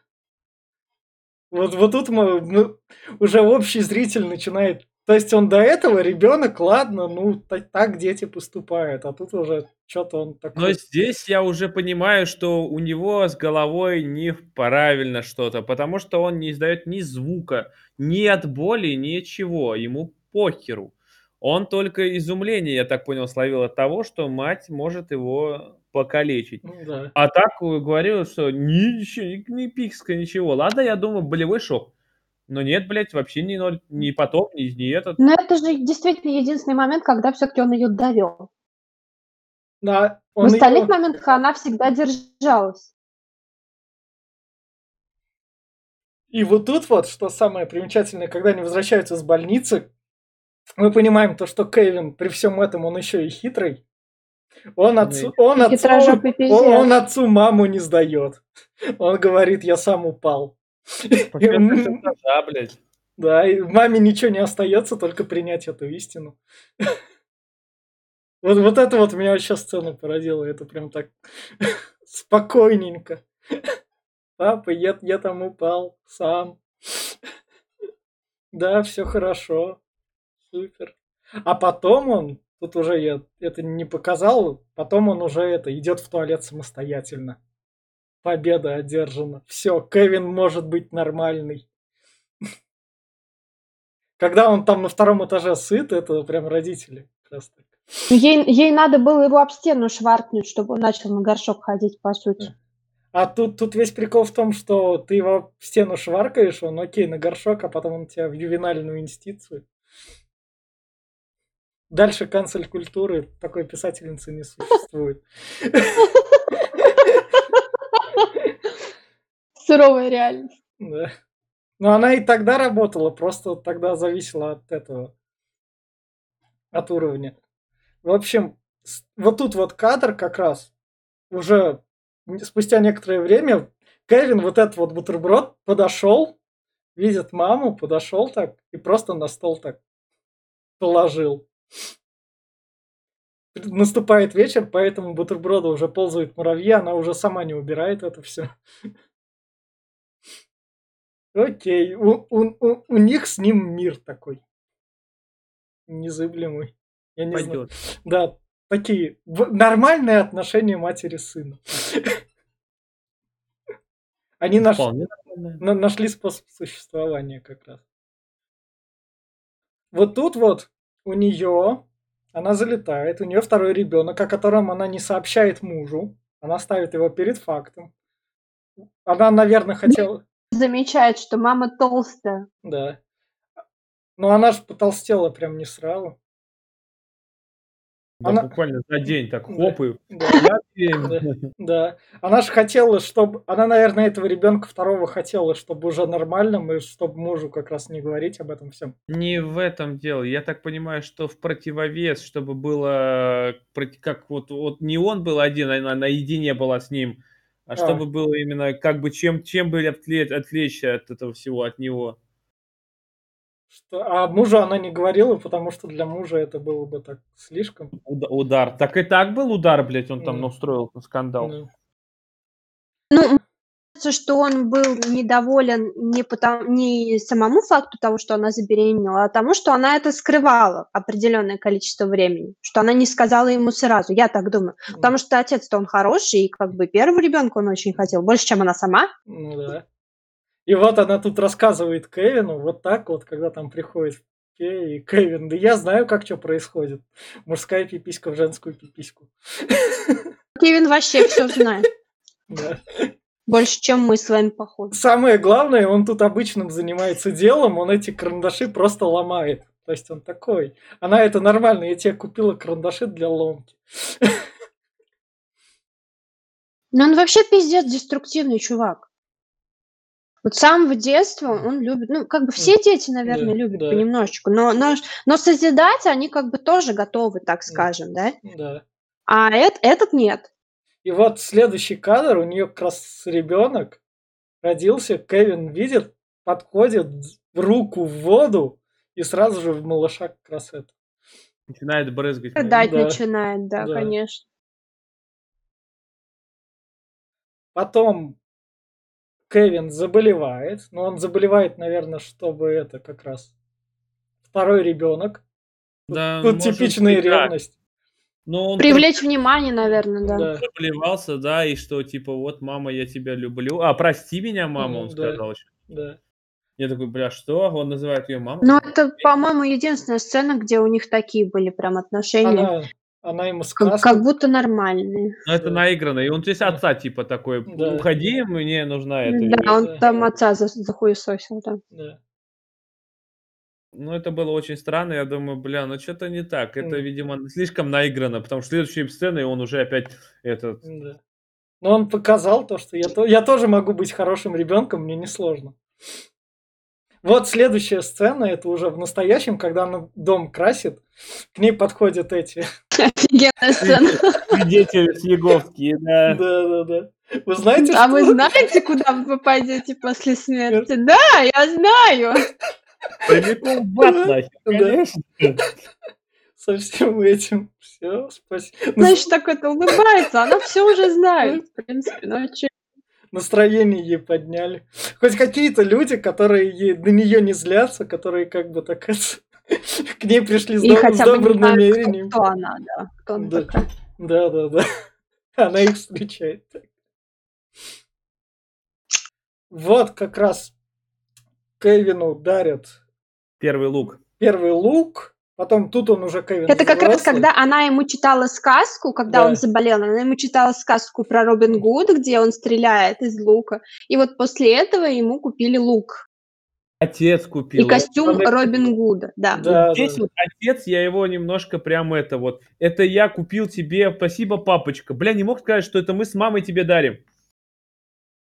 A: Вот, вот тут мы, ну, уже общий зритель начинает. То есть он до этого ребенок, ладно, ну та- так дети поступают, а тут уже что-то он
B: Но
A: такой.
B: здесь я уже понимаю, что у него с головой не правильно что-то, потому что он не издает ни звука, ни от боли, ничего. Ему похеру. Он только изумление, я так понял, словил от того, что мать может его покалечить.
A: Ну да.
B: А так э, говорил, что ничего, ни, ни пикска, ничего. Ладно, я думаю, болевой шок. Но нет, блядь, вообще ни ноль, ни потом, ни, ни этот.
C: Но это же действительно единственный момент, когда все-таки он ее довел.
A: Да,
C: В остальных
A: её-
C: моментах она всегда держалась.
A: И вот тут вот, что самое примечательное, когда они возвращаются с больницы, мы понимаем то, что Кевин при всем этом он еще и хитрый. Он отцу, он отцу, он, он отцу маму не сдает. Он говорит, я сам упал. М,
B: этажа, блядь.
A: Да, и маме ничего не остается, только принять эту истину. Вот, вот это вот меня вообще сцена породила. Это прям так спокойненько. Папа, я, я там упал сам. Да, все хорошо. Супер. А потом он, тут уже я это не показал, потом он уже это идет в туалет самостоятельно. Победа одержана. Все, Кевин может быть нормальный. Когда он там на втором этаже сыт, это прям родители. раз так.
C: Ей, ей надо было его об стену шваркнуть, чтобы он начал на горшок ходить, по сути.
A: А тут, тут весь прикол в том, что ты его в стену шваркаешь, он окей на горшок, а потом он тебя в ювенальную институцию. Дальше канцель культуры такой писательницы не существует.
C: Суровая реальность.
A: Да. Но она и тогда работала, просто тогда зависела от этого, от уровня. В общем, вот тут вот кадр как раз уже спустя некоторое время Кевин вот этот вот бутерброд подошел, видит маму, подошел так и просто на стол так положил. Наступает вечер, поэтому бутерброда уже ползают муравьи, она уже сама не убирает это все. Окей, у, у- у- у них с ним мир такой. Незыблемый. Я не знаю.
B: Пойдет.
A: Да, такие нормальные отношения матери с сыном. Они наш-
B: Вполне нормально.
A: на- нашли способ существования как раз. Вот тут вот у нее, она залетает, у нее второй ребенок, о котором она не сообщает мужу. Она ставит его перед фактом. Она, наверное, хотела...
C: Замечает, что мама толстая.
A: Да. Но она же потолстела прям не сразу.
B: Да,
A: Она-
B: буквально за день так
A: Да.
B: хоп и
A: Да.
B: беременна.
A: Да. Она же хотела, чтобы... Она, наверное, этого ребенка второго хотела, чтобы уже нормальным, и чтобы мужу как раз не говорить об этом всем.
B: Не в этом дело. Я так понимаю, что в противовес, чтобы было как вот, вот не он был один, она наедине была с ним, а
A: А.
B: чтобы было именно как бы чем чем бы отвлечь, от этого всего от него.
A: Что, а мужу она не говорила, потому что для мужа это было бы так слишком.
B: Уда- удар. Так и так был удар, блядь, он там
A: Мгм.
B: устроил скандал.
A: Ну,
C: Ну, мне кажется, что он был недоволен не, потому, не самому факту того, что она забеременела, а тому, что она это скрывала определенное количество времени, что она не сказала ему сразу. Я так думаю. Потому что отец-то он хороший, и как бы первого ребенка он очень хотел, больше, чем она сама.
A: Ну да. И вот она тут рассказывает Кевину, вот так вот, когда там приходит и Кевин, да я знаю, как что происходит. Мужская пиписька в женскую пипиську.
C: Кевин вообще все знает.
A: Да.
C: Больше, чем мы с вами, походу.
A: Самое главное, он тут обычным занимается делом, он эти карандаши просто ломает. То есть он такой. Она это нормально, я тебе купила карандаши для ломки.
C: Но он вообще пиздец деструктивный чувак. Вот с самого детства он любит, ну, как бы все дети, наверное,
A: Да,
C: любят
A: да.
C: понемножечку, но, но, но созидать они как бы тоже готовы, так скажем, да?
A: Да.
C: А эт- этот нет.
A: И вот следующий кадр, у нее как раз ребенок родился, Кевин видит, подходит в руку в воду и сразу же в малыша как раз это.
B: Начинает брызгать. блядь.
C: Дать
A: да.
C: начинает, да,
A: Да.
C: конечно.
A: Потом Кевин заболевает, но он заболевает, наверное, чтобы это как раз второй ребенок.
B: Да,
A: Тут типичная
B: быть, да.
A: ревность.
B: Но он
C: Привлечь внимание, наверное, да.
A: Да.
B: заблевался, да, и что, типа, вот, мама, я тебя люблю. А, прости меня, мама, он
A: да.
B: сказал еще.
A: Да.
B: Я такой, бля, что? Он называет ее мамой?
C: Но это, по-моему, единственная сцена, где у них такие были прям отношения,
A: Она, она ему
C: как,
A: сказку.
C: как будто нормальные.
B: Ну, это
A: да.
B: наигранно. И он здесь отца, типа, такой,
A: Да.
B: уходи, мне нужна эта
C: Да,
B: вещь».
C: он
A: да.
C: там отца за- захуесосил, да.
A: Да.
B: Ну, это было очень странно. Я думаю, бля, ну что-то не так. Это,
A: М.
B: видимо, слишком наиграно, потому что следующие сцены он уже опять этот...
A: Да. Но он показал то, что я, то, я тоже могу быть хорошим ребенком, мне несложно. Вот следующая сцена, это уже в настоящем, когда она дом красит, к ней подходят эти.
C: Офигенная сцена.
B: Свидетели Съеговские, да.
A: Да, да, да. Вы знаете,
C: А
A: что...
C: вы знаете, куда вы попадете после смерти? Да, я знаю.
B: Прямиком в ад, нахер, конечно.
A: со всем этим. Все, спасибо.
C: Значит, так это улыбается, она все уже знает. В принципе, ну а чё?
A: Настроение ей подняли. Хоть какие-то люди, которые ей, на нее не злятся, которые как бы так это, к ней пришли с,
C: И
A: доб- с
C: хотя бы не
A: добрым
C: знают, кто,
A: намерением.
C: кто она, да. Кто она
A: Да.
C: такая.
A: Да, да, да. Она их встречает. так. Вот как раз Кевину дарят
B: Первый лук.
A: первый лук, потом тут он уже Кевин
C: Это как раз,
A: взрослый.
C: когда она ему читала сказку, когда
A: Да.
C: он заболел, она ему читала сказку про Робин Гуда, где он стреляет из лука. И вот после этого ему купили лук.
B: Отец купил.
C: И костюм
B: Он-
C: Робин Гуда, да.
A: Да,
B: Здесь
A: да.
B: вот отец, я его немножко прям это вот. Это я купил тебе, спасибо, папочка. Бля, не мог сказать, что это мы с мамой тебе дарим.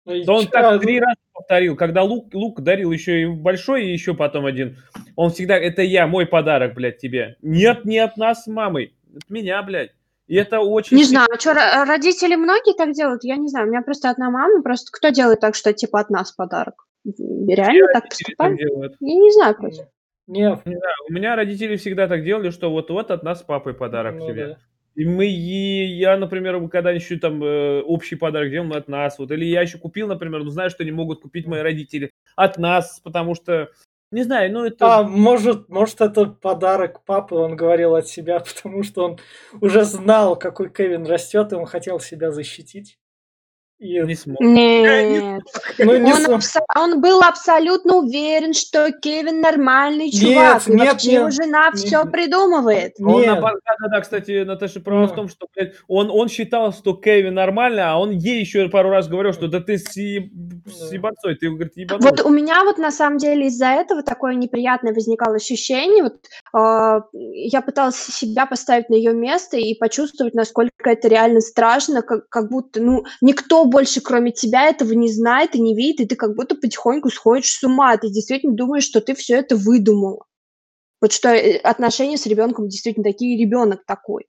A: И
B: Да он
A: чё,
B: так
A: ну,
B: три раза повторил. Когда лук, лук дарил еще и большой, и еще потом один. Он всегда, это я, мой подарок, блядь, тебе. Нет, не от нас с мамой. От меня, блядь. И это очень...
C: Не знаю, что родители многие так делают, я не знаю. У меня просто одна мама, просто кто делает так, что типа от нас подарок? Реально так поступают? Я не знаю просто.
A: Не,
B: Не знаю, у меня родители всегда так делали, что вот-вот от нас с папой подарок
A: ну
B: тебе.
A: да.
B: И мы, и я, например, когда еще там э, общий подарок делал, мы от нас. Вот. Или я еще купил, например, но знаю, что не могут купить мои родители от нас, потому что, не знаю, ну это...
A: А может, может это подарок папы, он говорил от себя, потому что он уже знал, какой Кевин растет, и он хотел себя защитить. И,
B: не смог.
C: Нет.
A: ну, не
C: Он,
A: см-
C: абсо- он был абсолютно уверен, что Кевин нормальный чувак. и
A: нет,
C: вообще
A: нет,
C: его жена
A: нет.
C: все придумывает.
B: Он
A: Нет.
B: напад- Да-да-да, кстати, Наташа права в
A: Ну.
B: том, что блядь, он, он считал, что Кевин нормальный, а он ей еще пару раз говорил, что да ты с, еб- с
A: Да.
B: ебанцой, ты, говорит, ебанулся.
C: Вот у меня вот на самом деле из-за этого такое неприятное возникало ощущение. Вот, а, я пыталась себя поставить на ее место и почувствовать, насколько это реально страшно, как, как будто ну, никто больше, кроме тебя, этого не знает и не видит, и ты как будто потихоньку сходишь с ума. Ты действительно думаешь, что ты все это выдумала. Вот что э, отношения с ребенком действительно такие, ребенок такой.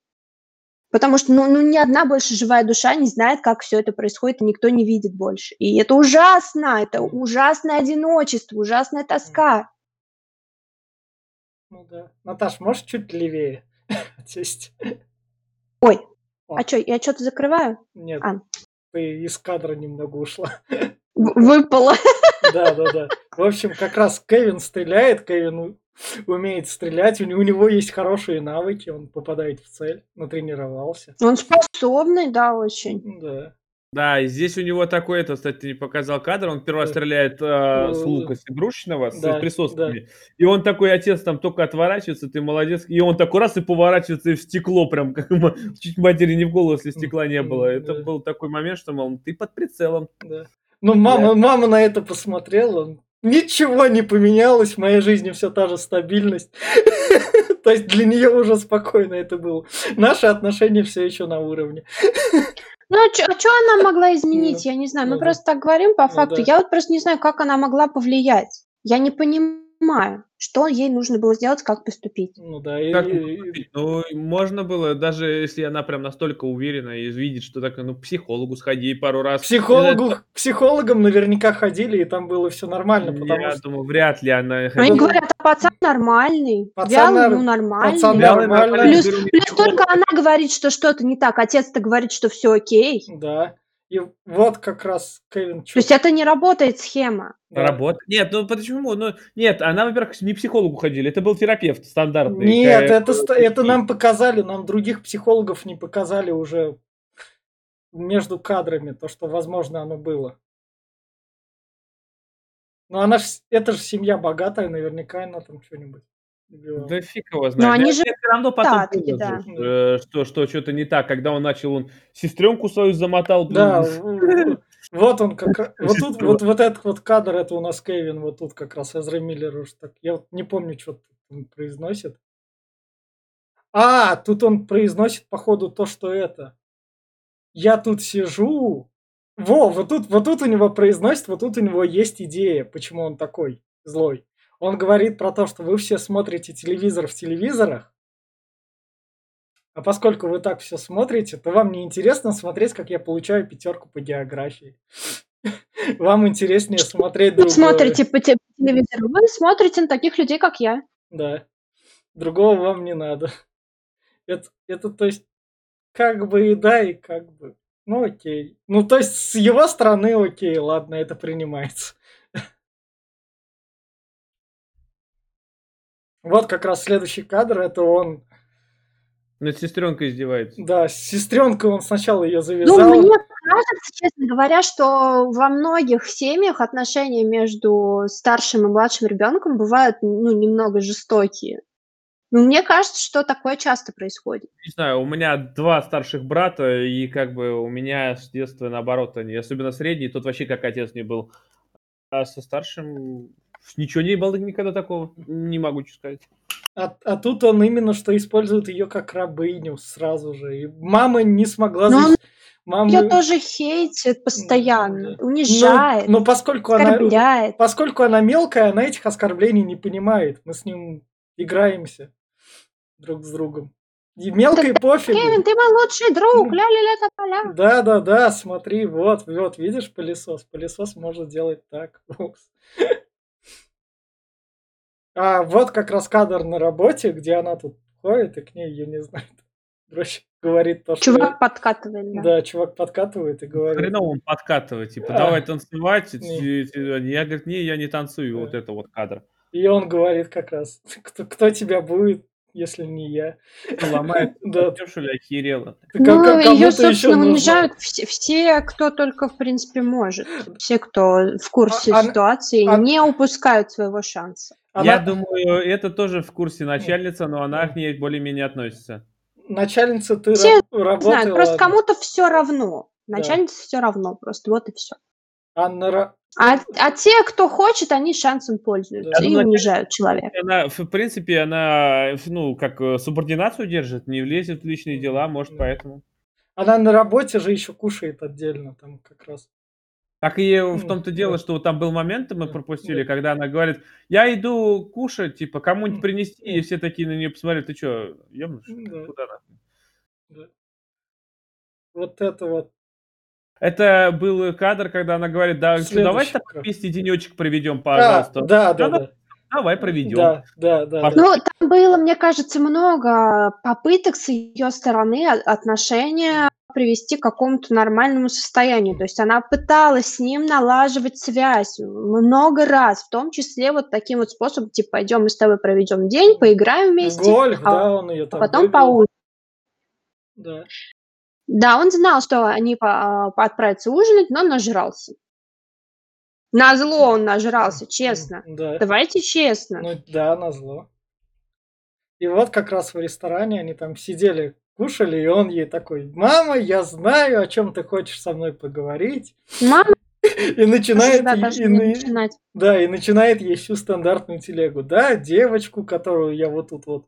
C: Потому что ну, ну, ни одна больше живая душа не знает, как все это происходит, и никто не видит больше. И это ужасно, это ужасное одиночество, ужасная тоска.
A: Ну да. Наташ, можешь чуть левее сесть?
C: Ой,
A: О.
C: а что, я что-то закрываю?
A: Нет,
C: А.
A: из кадра немного ушла.
C: В- Выпало.
A: Да, да, да. В общем, как раз Кевин стреляет, Кевин умеет стрелять, у него есть хорошие навыки, он попадает в цель, натренировался.
C: Он способный, да, очень.
A: Да.
B: Да, и здесь у него такой, это, кстати, не показал кадр, он раз
A: Да.
B: стреляет э, с
A: Э,
B: лука с игрушечного, с
A: да,
B: присосками, и он такой, отец там только отворачивается, ты молодец, и он такой раз и поворачивается и в стекло прям, как чуть матери не в голову, если стекла не было. Это
A: Да.
B: был такой момент, что, мол, ты под прицелом.
A: Да. Ну, мама, мама на это посмотрела. Ничего не поменялось, в моей жизни все та же стабильность. То есть для нее уже спокойно это было. Наши отношения все еще на уровне.
C: Ну, а что она могла изменить? Я не знаю. Мы
A: ну
C: просто так говорим по
A: Ну
C: факту. Я вот просто не знаю, как она могла повлиять. Я не понимаю, что ей нужно было сделать, как поступить.
A: Ну да, и-
B: Как
A: и-
B: поступить? Ну, можно было, даже если она прям настолько уверена и видит, что так, ну, к психологу сходи пару раз.
A: психологу, к психологам наверняка ходили, и там было все нормально, потому
B: Я
A: что
B: думаю, вряд ли она...
C: Они
A: Ну,
C: говорят, а пацан нормальный.
A: Пацан
C: Вялый,
A: нар-
C: ну нормальный.
A: пацан
B: Вялый,
A: нормально.
B: нормальный,
C: Плюс,
B: беру
C: плюс
B: психолога.
C: только она говорит, что что-то не так. Отец-то говорит, что все окей.
A: да. И вот как раз Кевин
C: То есть это не работает схема.
B: Работа? Нет, ну почему? Ну, нет, она, во-первых, не психологу ходили, это был терапевт стандартный.
A: Нет,
B: Э,
A: это, ст- это нам показали, нам других психологов не показали уже между кадрами, то, что, возможно, оно было. Но она ж, это же семья богатая, наверняка она там что-нибудь.
B: Да фиг его знает.
C: они
B: Я-
C: же
B: я все равно потом понял,
C: да.
B: э, что, что что-то не так, когда он начал, он сестренку свою замотал.
A: Да,
B: блин.
A: в- вот он как вот тут, вот, вот этот вот кадр, это у нас Кевин, вот тут как раз Эзра Миллер уж так, я вот не помню, что он произносит. А, тут он произносит, походу, то, что это. Я тут сижу. Во, вот тут, вот тут у него произносит, вот тут у него есть идея, почему он такой злой. Он говорит про то, что вы все смотрите телевизор в телевизорах, а поскольку вы так все смотрите, то вам не интересно смотреть, как я получаю пятерку по географии. Вам интереснее смотреть
C: Вы
A: другое.
C: смотрите по те- телевизору, вы смотрите на таких людей, как я.
A: Да. Другого вам не надо. Это, это, то есть, как бы и да, и как бы. Ну, окей. Ну, то есть, с его стороны, окей, ладно, это принимается. Вот как раз следующий кадр, это он,
B: Над сестренкой издевается.
A: да, с сестренкой он сначала ее
C: Ну,
A: завязал.
C: мне кажется, честно говоря, что во многих семьях отношения между старшим и младшим ребенком бывают, ну, немного жестокие. Ну, мне кажется, что такое часто происходит.
B: Не знаю, у меня два старших брата, и как бы у меня с детства наоборот они, особенно средний, тот вообще как отец не был. А со старшим ничего не было никогда такого, не могу что сказать.
A: А, а тут он именно что использует ее как рабыню сразу же. И мама не смогла...
C: Но он
A: Мама...
C: Ее тоже хейтит постоянно,
A: да.
C: унижает,
A: Но, но поскольку она,
C: оскорбляет.
A: поскольку она мелкая, она этих оскорблений не понимает. Мы с ним играемся друг с другом. И мелкой пофигу.
C: Кевин, ты мой лучший друг, ля-ля-ля тополя.
A: Да, да, да, смотри, вот, вот, видишь пылесос? Пылесос может делать так. А вот как раз кадр на работе, где она тут ходит, и к ней, я не знаю, короче, говорит то, что...
C: Чувак подкатывает, да.
A: Да, чувак подкатывает и говорит.
B: Хреново он подкатывает, типа,
A: А.
B: давай танцевать.
A: Не.
B: и- и- Я, говорит, не, я не танцую, вот это вот кадр.
A: И он говорит как раз, кто, кто тебя будет, если не я.
B: Ломает,
A: Да.
B: ли, охерела.
C: Ну, ее, собственно, унижают все, кто только, в принципе, может. Все, кто в курсе
A: А- а-
C: ситуации,
A: а-
C: не упускают своего шанса.
B: Я думаю, это тоже в курсе начальница, но она к ней более-менее относится.
A: Начальница ты
C: Все
A: раб-
C: Не
A: работала.
C: знаю, просто кому-то все равно. Начальнице все равно, просто вот и все.
A: А на ра-
C: А, а те, кто хочет, они шансом пользуются
A: Да.
C: и
B: Ну,
C: унижают человека.
B: Она, в принципе, она, ну, как э, субординацию держит, не влезет в личные дела, может,
A: Да.
B: поэтому.
A: Она на работе же еще кушает отдельно, там как раз.
B: Так и в
A: Ну,
B: том-то дело, что там был момент, мы
A: Да,
B: пропустили,
A: да.
B: когда она говорит, я иду кушать, типа, кому-нибудь принести, и все такие на нее посмотрели, ты что, ебнуш?
A: Да.
B: Куда нахуй?»
A: Да. Вот это вот.
B: Это был кадр, когда она говорит, да, что, давай так вместе денечек проведем, пожалуйста.
A: да, да, да.
B: давай проведем.
A: Да, да, да.
C: Ну, там было, мне кажется, много попыток с ее стороны отношения привести к какому-то нормальному состоянию. То есть она пыталась с ним налаживать связь много раз, в том числе вот таким вот способом, типа, пойдем мы с тобой проведем день, поиграем вместе,
A: Гольф,
C: а
A: да, он ее
C: а
A: там
C: потом поужинаем.
A: Да.
C: Да, он знал, что они по- а, отправятся ужинать, но нажрался. Назло он нажрался, честно.
A: Да.
C: Давайте честно.
A: Ну да, назло. И вот как раз в ресторане они там сидели, кушали, и он ей такой, мама, я знаю, о чем ты хочешь со мной поговорить.
C: Мама
A: И начинает,
C: всегда
A: и- и на-
C: начинать.
A: да, и начинает ей всю стандартную телегу. Да, девочку, которую я вот тут вот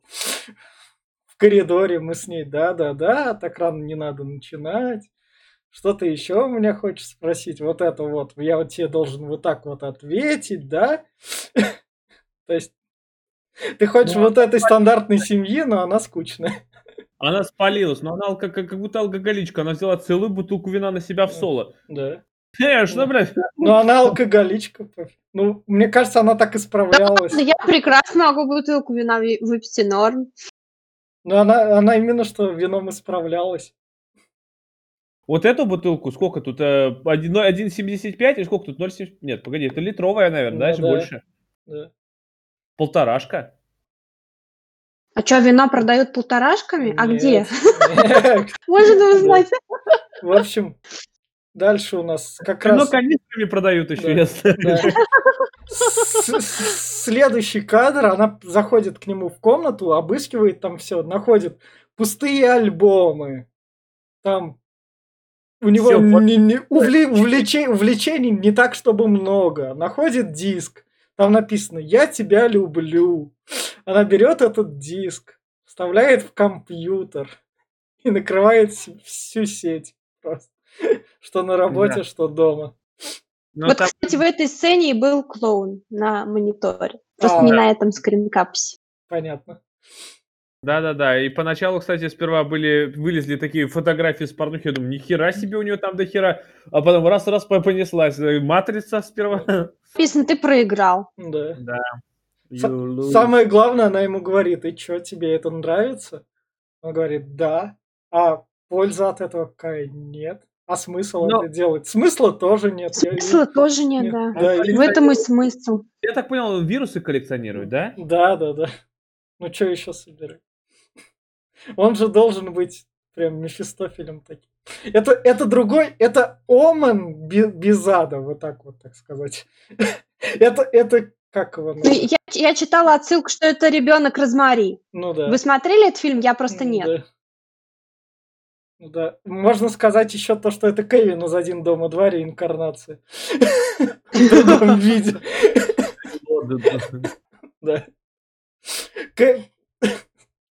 A: коридоре, мы с ней, да, да, да, так рано не надо начинать. Что ты еще у меня хочешь спросить? Вот это вот, я вот тебе должен вот так вот ответить, да? То есть ты хочешь
B: Ну,
A: вот этой стандартной семьи, но она скучная.
B: Она спалилась, но она как, как будто алкоголичка. Она взяла целую бутылку вина на себя в соло.
A: Да.
B: Э, что, блядь?
A: Но она алкоголичка. Ну, мне кажется, она так исправлялась.
C: Я прекрасно могу бутылку вина ви- выпить и норм.
A: Но она, она именно что вином исправлялась.
B: Вот эту бутылку, сколько тут? э, один- ну, 1,75 или сколько тут? 0,7? Нет, погоди, это литровая, наверное,
A: Ну
B: даже
A: да.
B: больше.
A: Да.
B: Полторашка.
C: А что, вино продают полторашками? А где?
A: Нет.
C: Можно узнать.
A: В общем, дальше у нас как
B: Вино
A: раз
B: канистрами продают еще,
A: Да. Следующий кадр, она заходит к нему в комнату, обыскивает там все, находит пустые альбомы. Там у него
B: Всё,
A: не- не- увле- увлече- увлечений не так, чтобы много. Находит диск. Там написано «Я тебя люблю». Она берет этот диск, вставляет в компьютер и накрывает вс- всю сеть просто. Что на работе,
B: Да.
A: что дома.
B: Ну,
C: Вот,
B: там-
C: кстати, в этой сцене и был клоун на мониторе. Просто
A: А.
C: не на этом скринкапсе.
A: Понятно.
B: Да-да-да, и поначалу, кстати, сперва были, вылезли такие фотографии с порнухи, я думаю, ни хера себе у него там до хера, а потом раз-раз по- понеслась, э, матрица сперва.
C: Написано, ты проиграл.
A: Да.
B: Да.
A: Самое главное, она ему говорит, и что, тебе это нравится? Он говорит, да. А польза от этого какая? Нет. А смысл
B: Но-
A: это делать? Смысла тоже нет. Я-
C: Смысла тоже нет,
A: нет,
C: да.
A: да,
C: В этом и смысл.
B: Я так понял, он вирусы коллекционирует, да?
A: Да, да, да. Ну что еще собирать? Он же должен быть прям Мефистофелем таким. Это, это другой, это Омен бе- без ада, вот так вот, так сказать. Это, это как его? Назвать?
C: Я, я читала отсылку, что это ребенок Розмари.
A: Ну да.
C: Вы смотрели этот фильм? Я просто нет.
A: Да. Ну да. Можно сказать еще то, что это Кевин из «Один дома два» реинкарнация. В другом виде. Да.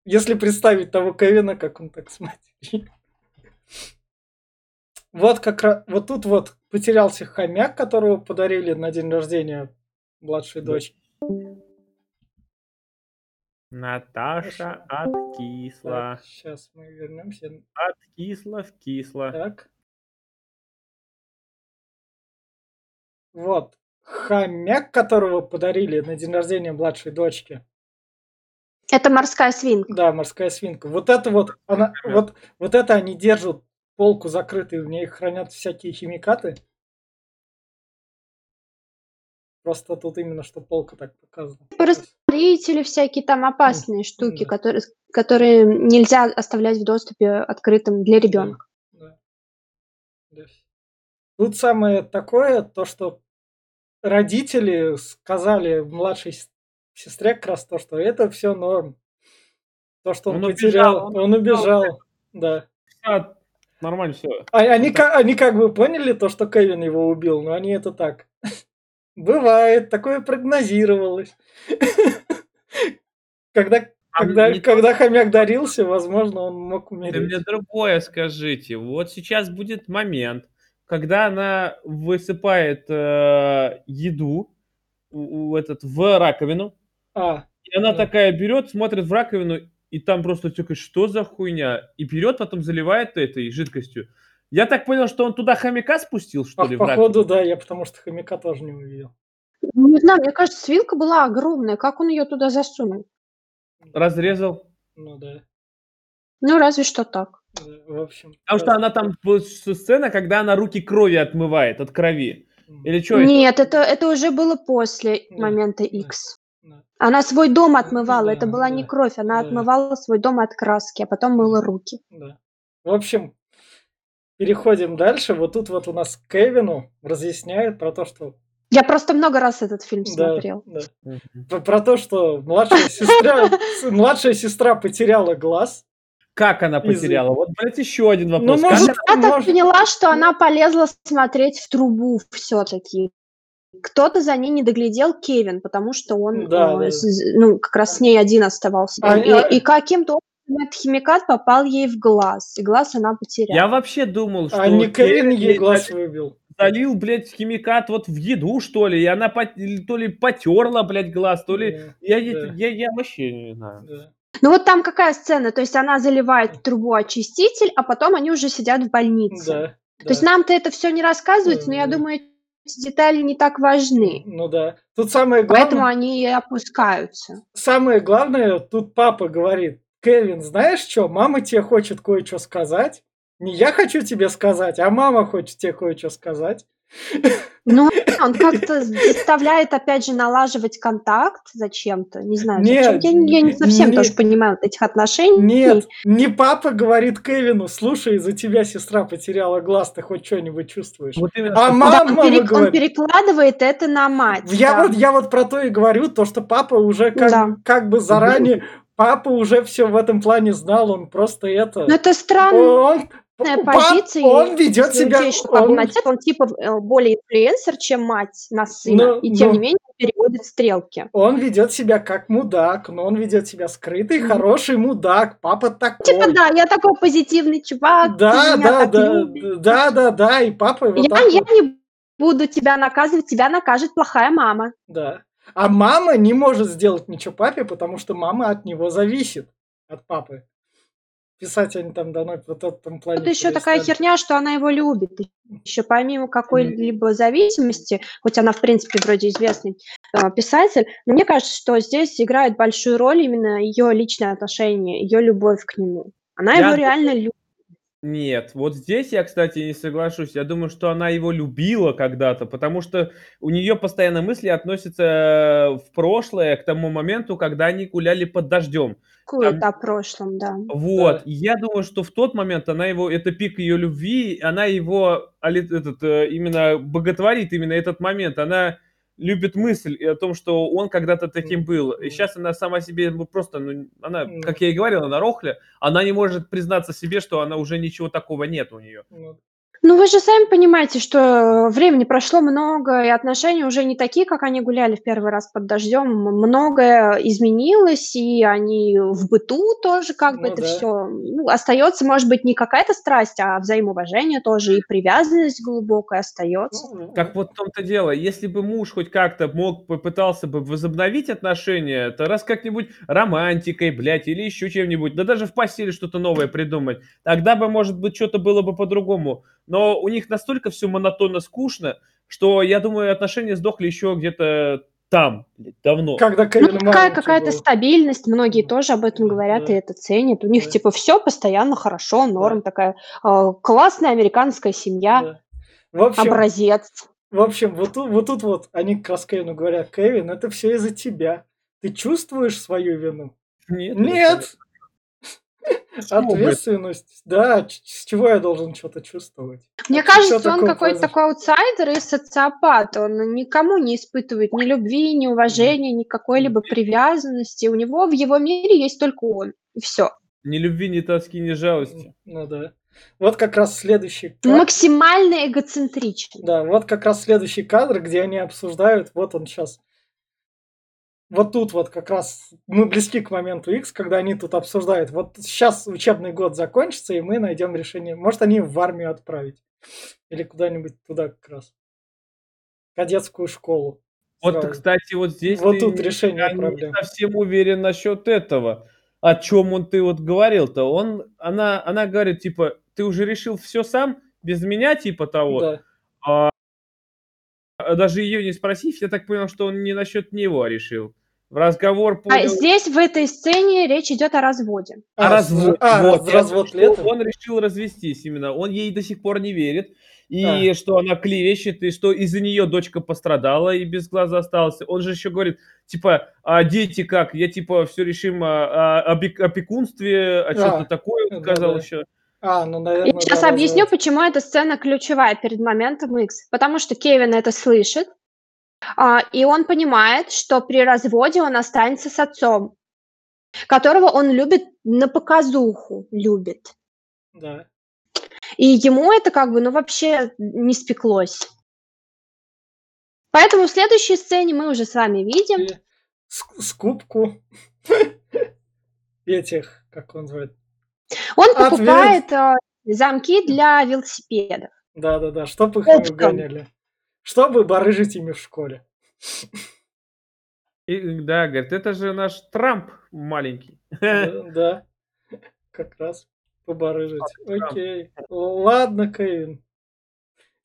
A: Если представить того Кевина, как он так смотрит. Вот как раз, вот тут вот потерялся хомяк, которого подарили на день рождения младшей
B: Да. Наташа откисла.
A: сейчас мы вернемся.
B: Откисла, вкисла.
A: Так. Вот. Хомяк, которого подарили на день рождения младшей дочки.
C: Это морская свинка.
A: Да, морская свинка. Вот это вот, она, вот, вот это они держат полку закрытой, в ней хранят всякие химикаты. Просто тут именно что полка так показана.
C: Растворители всякие там опасные штуки,
A: да.
C: которые, которые нельзя оставлять в доступе открытым для ребенка.
A: Да. Да. Тут самое такое, то, что родители сказали младшей сестре как раз то, что это все норм. То, что он,
B: Он
A: потерял,
B: убежал,
A: он,
B: он
A: убежал. Да.
B: А, Нормально все.
A: А- они,
B: Да.
A: они как бы поняли то, что Кевин его убил, но они это так. Бывает, такое прогнозировалось. Когда,
B: А
A: когда,
B: не-
A: когда хомяк дарился, возможно, он мог
B: Вы мне
A: умереть.
B: другое скажите. Вот сейчас будет момент, когда она высыпает э, еду у- у этот, в раковину,
A: А,
B: и она
A: Да.
B: такая берет, смотрит в раковину, и там просто такая, что за хуйня? И берет, потом заливает этой жидкостью. Я так понял, что он туда хомяка спустил, что
A: а
B: ли,
A: походу, да, я потому что хомяка тоже не увидел.
C: Не знаю, мне кажется, вилка была огромная. Как он ее туда засунул?
B: Разрезал.
A: Ну да.
C: Ну, разве что так.
A: да, В общем.
B: Потому что она там сцена, когда она руки крови отмывает от крови. Или что?
C: Нет, это, это уже было после
A: Да,
C: момента. X.
A: да.
C: Она свой дом отмывала.
A: Да,
C: это была не
A: да,
C: кровь, она
A: да.
C: отмывала свой дом от краски, а потом мыла руки.
A: Да. В общем, переходим дальше. Вот тут вот у нас Кевину разъясняют про то, что...
C: Я просто много раз этот фильм
A: Да,
C: смотрел.
A: да.
B: Мгм.
A: Про, про то, что младшая сестра, младшая сестра потеряла глаз.
B: Как она потеряла? Вот, блядь, еще один
A: Ну,
B: вопрос. Как
A: может,
B: она-
C: Я так
A: может-
C: поняла, что она полезла смотреть в трубу все-таки. Кто-то за ней не доглядел Кевин, потому что он,
A: Да,
C: э,
A: да.
C: с- ну, как раз с ней один оставался.
A: А,
C: и,
A: а-
C: и каким-то образом этот химикат попал ей в глаз, и глаз она потеряла.
B: Я вообще думал, что
A: А не Кевин ей глаз выбил.
B: залил, блядь, химикат вот в еду, что ли, и она пот- то ли потерла, блядь, глаз, то ли...
A: Да,
B: Я,
A: да.
B: я, я вообще не знаю.
A: да.
C: Ну вот там какая сцена? То есть она заливает в трубу очиститель, а потом они уже сидят в больнице.
A: Да,
C: То есть
A: да.
C: нам-то это все не рассказывается, но я думаю, эти детали не так важны.
A: Ну да. Тут самое главное...
C: Поэтому они и опускаются.
A: самое главное, тут папа говорит, Кевин, знаешь что, мама тебе хочет кое-что сказать. Не я хочу тебе сказать, а мама хочет тебе кое-что сказать.
C: Ну, он как-то заставляет, опять же, налаживать контакт зачем-то. Не знаю,
A: Нет,
C: зачем. Я, не- я не совсем
A: не-
C: тоже понимаю вот этих отношений.
A: Нет, не папа говорит Кевину, слушай, из-за тебя сестра потеряла глаз, ты хоть что-нибудь чувствуешь.
B: Вот именно,
A: А
B: что-
A: ма-
C: Да,
A: мама
C: он, перек- он
A: говорит.
C: перекладывает это на мать.
A: Я,
C: да.
A: вот, я вот про то и говорю, то, что папа уже как,
C: Да.
A: как бы заранее, папа уже все в этом плане знал, он просто это...
C: Ну, это странно.
A: Он,
C: позиция,
A: он ведет себя...
C: учесть, что папа
A: он-
C: на отец, он типа э, более инфлюенсер, чем мать на сына.
A: Ну,
C: и тем
A: ну.
C: не менее переводит стрелки.
A: Он ведет себя как мудак, но он ведет себя скрытый,
C: Мгм.
A: хороший мудак, папа такой.
C: Типа, да, я такой позитивный чувак.
A: да, да, да,
C: любишь.
A: да, да, да, и папа вот
C: я, я
A: вот,
C: не буду тебя наказывать, тебя накажет плохая мама.
A: да. А мама не может сделать ничего папе, потому что мама от него зависит, от папы. Писать они там давно вот в этом плане.
C: Тут еще такая херня, что она его любит. Еще помимо какой-либо зависимости, хоть она, в принципе, вроде известный э, писатель, но мне кажется, что здесь играет большую роль именно ее личное отношение, ее любовь к нему. Она
B: Я
C: его реально любит.
B: Нет, вот здесь я, кстати, не соглашусь. Я думаю, что она его любила когда-то, потому что у нее постоянно мысли относятся э, в прошлое, к тому моменту, когда они гуляли под дождем.
C: Кует
B: Там-
C: о прошлом, да.
B: Вот,
A: Да.
B: я думаю, что в тот момент она его, это пик ее любви, она его этот, э, именно боготворит именно этот момент. Она любит мысль о том, что он когда-то таким был. И сейчас она сама себе ну, просто, ну, она, как я и говорил, она рохля, она не может признаться себе, что она уже ничего такого нет у нее.
A: Ну,
C: Ну, вы же сами понимаете, что времени прошло много, и отношения уже не такие, как они гуляли в первый раз под дождем. Многое изменилось, и они в быту тоже как бы
A: Ну
C: это
A: да.
C: все ну, остается, может быть, не какая-то страсть, а взаимоуважение тоже, и привязанность глубокая остается.
A: ну,
B: Как вот в том-то дело, если бы муж хоть как-то мог, попытался бы возобновить отношения, то раз как-нибудь романтикой, блядь, или еще чем-нибудь, да даже в постели что-то новое придумать, тогда бы, может быть, что-то было бы по-другому. Но у них настолько все монотонно скучно, что, я думаю, отношения сдохли еще где-то там, давно.
A: Когда
C: Ну, такая какая-то
A: был.
C: стабильность, многие тоже об этом говорят
A: Да.
C: и это ценят. У них
A: Да.
C: типа все постоянно хорошо, норм, такая э, классная американская семья,
A: Да. В общем,
C: образец.
A: в общем, вот тут, вот тут вот они как раз Кевину говорят, Кевин, это все из-за тебя. Ты чувствуешь свою вину?
B: Нет.
A: Нет. Ответственность. Да, с чего я должен что-то чувствовать?
C: Мне
A: А чё
C: кажется, он какой-то такой аутсайдер и социопат. Он никому не испытывает ни любви, ни уважения, ни какой-либо привязанности. У него в его мире есть только он. И все.
B: Ни любви, ни тоски, ни жалости.
A: Ну да. Вот как раз следующий кадр.
C: Максимально эгоцентричен.
A: Да, вот как раз следующий кадр, где они обсуждают, вот он сейчас. Вот тут вот как раз мы близки к моменту X, когда они тут обсуждают. Вот сейчас учебный год закончится, и мы найдем решение. Может, они в армию отправить. Или куда-нибудь туда как раз. Кадетскую школу.
B: Вот,
A: Сразу.
B: кстати, вот здесь
A: Вот тут
B: не-
A: решение
B: я не
A: проблем.
B: совсем уверен насчет этого. О чем он ты вот говорил-то? Он, она, она говорит, типа, ты уже решил все сам, без меня, типа того.
A: Да.
B: А даже ее не спросив, я так понял, что он не насчет него решил. В разговор
C: А
B: понял...
C: здесь, в этой сцене, речь идет о разводе.
B: А,
A: А,
B: развод,
A: а,
B: вот,
A: развод летом.
B: Он решил развестись именно. Он ей до сих пор не верит. И
A: А.
B: что она клевещет, и что из-за нее дочка пострадала и без глаза осталась. Он же еще говорит, типа, а дети как? Я типа все решим о, о опек- опекунстве, о чем-то
A: А,
B: такое
A: ну
B: сказал
A: да.
B: еще.
A: А, ну, наверное,
C: Я сейчас
A: да,
C: объясню,
A: развод.
C: почему эта сцена ключевая перед моментом X. Потому что Кевин это слышит, а, и он понимает, что при разводе он останется с отцом, которого он любит на показуху, любит.
A: Да.
C: И ему это как бы, ну, вообще не спеклось. Поэтому в следующей сцене мы уже с вами видим,
A: ск- скупку этих, как он называет,
C: он
A: Ответ.
C: покупает а, замки для велосипедов.
A: Да-да-да, чтоб их не
C: Опком.
A: угоняли. Чтобы барыжить ими в школе.
B: И, да, говорит, это же наш Трамп маленький.
A: Да, да. как раз побарыжить.
B: Трамп.
A: Окей. Ладно, Кевин.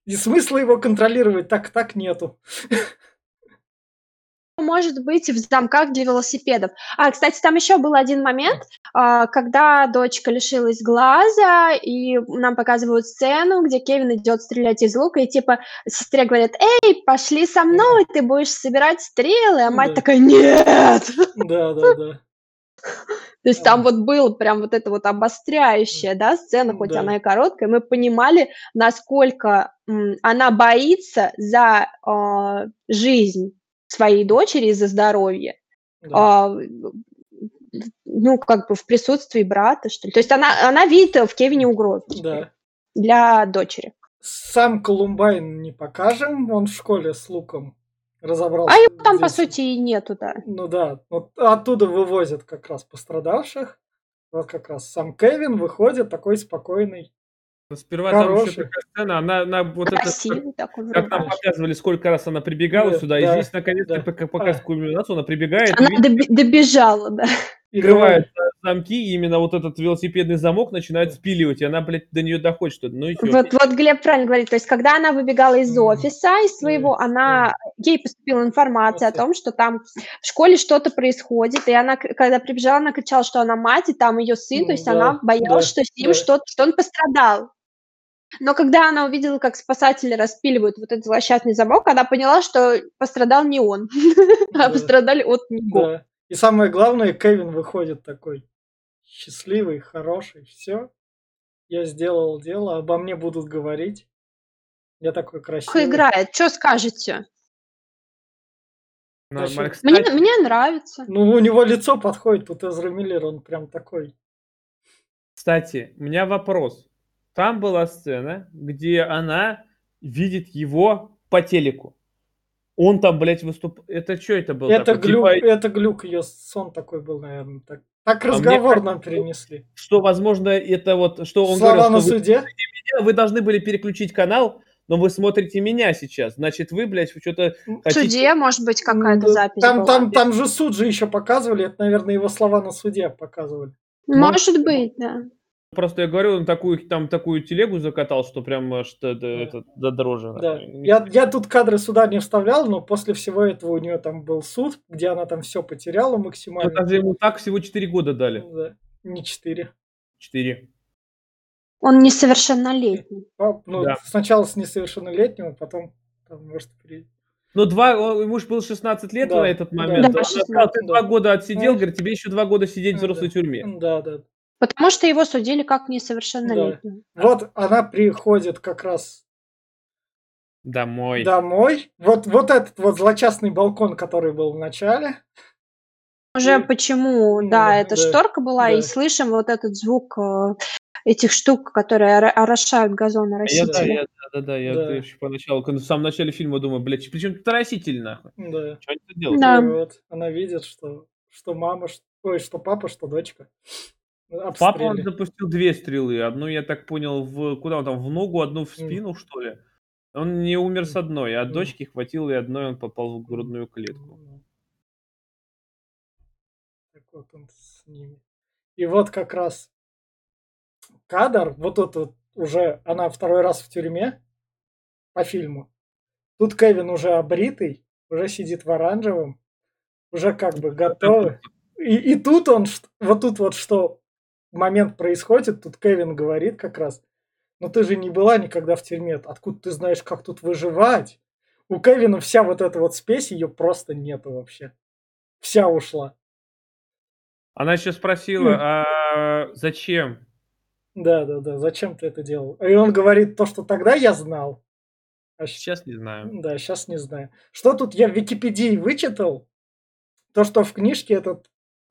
A: И смысла его контролировать так-так нету.
C: может быть в замках для велосипедов. А, кстати, там еще был один момент, а, когда дочка лишилась глаза, и нам показывают сцену, где Кевин идет стрелять из лука, и типа сестре говорят, эй, пошли со мной, ты будешь собирать стрелы, а мать
A: Да.
C: такая, нет!
A: Да-да-да.
C: То есть там вот было прям вот это вот обостряющая, да, сцена, хоть
A: Да.
C: она и короткая, мы понимали, насколько она боится за а, жизнь своей дочери и за здоровье.
A: да.
C: а, ну, как бы в присутствии брата, что ли. То есть она, она видит в Кевине угрозу
A: Да.
C: для дочери.
A: Сам Колумбайн не покажем, он в школе с луком разобрался.
C: А его там, по
A: здесь.
C: сути, и нету, да.
A: Ну да, вот оттуда вывозят как раз пострадавших. Вот как раз сам Кевин выходит такой спокойный.
B: Сперва там
A: Хороший.
B: еще такая сцена, она, она вот это,
C: такой.
B: как нам показывали, сколько раз она прибегала
A: Да,
B: сюда, и
A: да,
B: здесь наконец-то
A: да.
B: пока- показывает
A: А.
B: кульминацию, она прибегает,
C: Она
B: видит,
C: доби- добежала, да.
A: И
B: открываются замки, и именно вот этот велосипедный замок начинает спиливать, и она, блядь, до нее доходит, что ну и.
C: Вот, вот Глеб правильно говорит. То есть, когда она выбегала из офиса, из своего, она ей поступила информация о том, что там в школе что-то происходит, и она, когда прибежала, она кричала, что она мать, и там ее сын, то есть
A: Да,
C: она боялась,
A: да,
C: что с ним
A: да.
C: что-то, что он пострадал. Но когда она увидела, как спасатели распиливают вот этот злосчастный замок, она поняла, что пострадал не он, а пострадали от него.
A: Да. И самое главное, Кевин выходит такой счастливый, хороший, все. Я сделал дело, обо мне будут говорить. Я такой красивый.
C: играет. Что скажете?
B: Нормально.
C: Мне, мне нравится.
A: Ну, у него лицо подходит, тут Эзра Миллер, он прям такой.
B: Кстати, у меня вопрос. Там была сцена, где она видит его по телеку. Он там, блядь, выступ... Это что это было?
A: это
B: такое?
A: глюк,
B: Типа,
A: это глюк, ее сон такой был, наверное. Так, так
B: А
A: разговор
B: кажется,
A: нам перенесли.
B: что, возможно, это вот, что он
A: Слова
B: говорил,
A: на
B: что вы,
A: суде?
B: вы должны были переключить канал, но вы смотрите меня сейчас. Значит, вы, блядь, что-то
C: В
B: хотите...
C: суде, может быть, какая-то запись
A: Там,
C: была.
A: там, там же суд же еще показывали, это, наверное, его слова на суде показывали.
C: Может быть, да.
B: Просто я говорю, он такую, там такую телегу закатал, что прям до, до,
A: Да.
B: это, до дрожи.
A: Да. Я, я тут кадры суда не вставлял, но после всего этого у нее там был суд, где она там все потеряла
B: Ну,
A: максимально.
B: там же ему так всего 4 года дали.
A: Да, не четыре.
B: 4.
C: Он несовершеннолетний.
A: А, Ну,
B: Да.
A: сначала с несовершеннолетним, а потом, там, может, при...
B: Ну, два, он- ему же было 16 лет
A: Да,
B: на этот
A: да.
B: момент.
C: Да,
B: Она
C: 16,
B: сказала, ты
A: да.
B: два года отсидел,
A: Ну,
B: говорит, тебе еще два года сидеть в
A: ну,
B: взрослой
A: да.
B: тюрьме.
A: Да, да.
C: Потому что его судили как несовершеннолетнего.
A: Вот она приходит как раз
B: Домой.
A: домой. Вот, вот этот вот злочастный балкон, который был в начале.
C: Уже
A: И-
C: почему,
A: Ну,
C: да, эта
A: да,
C: шторка была, и
A: да.
C: слышим вот этот звук э, этих штук, которые орошают
B: А Я, да, я, да, да, да, я
A: Да.
B: еще поначалу, когда в самом начале фильма думаю, блядь, причем тут раститель, нахуй.
A: Да.
B: Что они тут делают?
C: Да.
A: И вот она видит, что, что мама, что, ой, что папа, что дочка.
B: Папа он запустил две стрелы. Одну, я так понял, в куда он там, в ногу, одну в спину, что ли? Он не умер с одной, а дочки хватило, и одной он попал в грудную клетку.
A: Так вот он с ними. И вот как раз кадр, вот этот вот уже, она второй раз в тюрьме по фильму. Тут Кевин уже обритый, уже сидит в оранжевом, уже как бы готовый. И, и тут он, вот тут вот что момент происходит, тут Кевин говорит как раз, но ты же не была никогда в тюрьме, откуда ты знаешь, как тут выживать? У Кевина вся вот эта вот спесь, ее просто нету вообще. Вся ушла.
B: Она еще спросила, а зачем?
A: Да, да, да, зачем ты это делал? И он говорит то, что тогда я знал.
B: А сейчас не знаю.
A: Да, сейчас не знаю. Что тут я в Википедии вычитал? То, что в книжке эта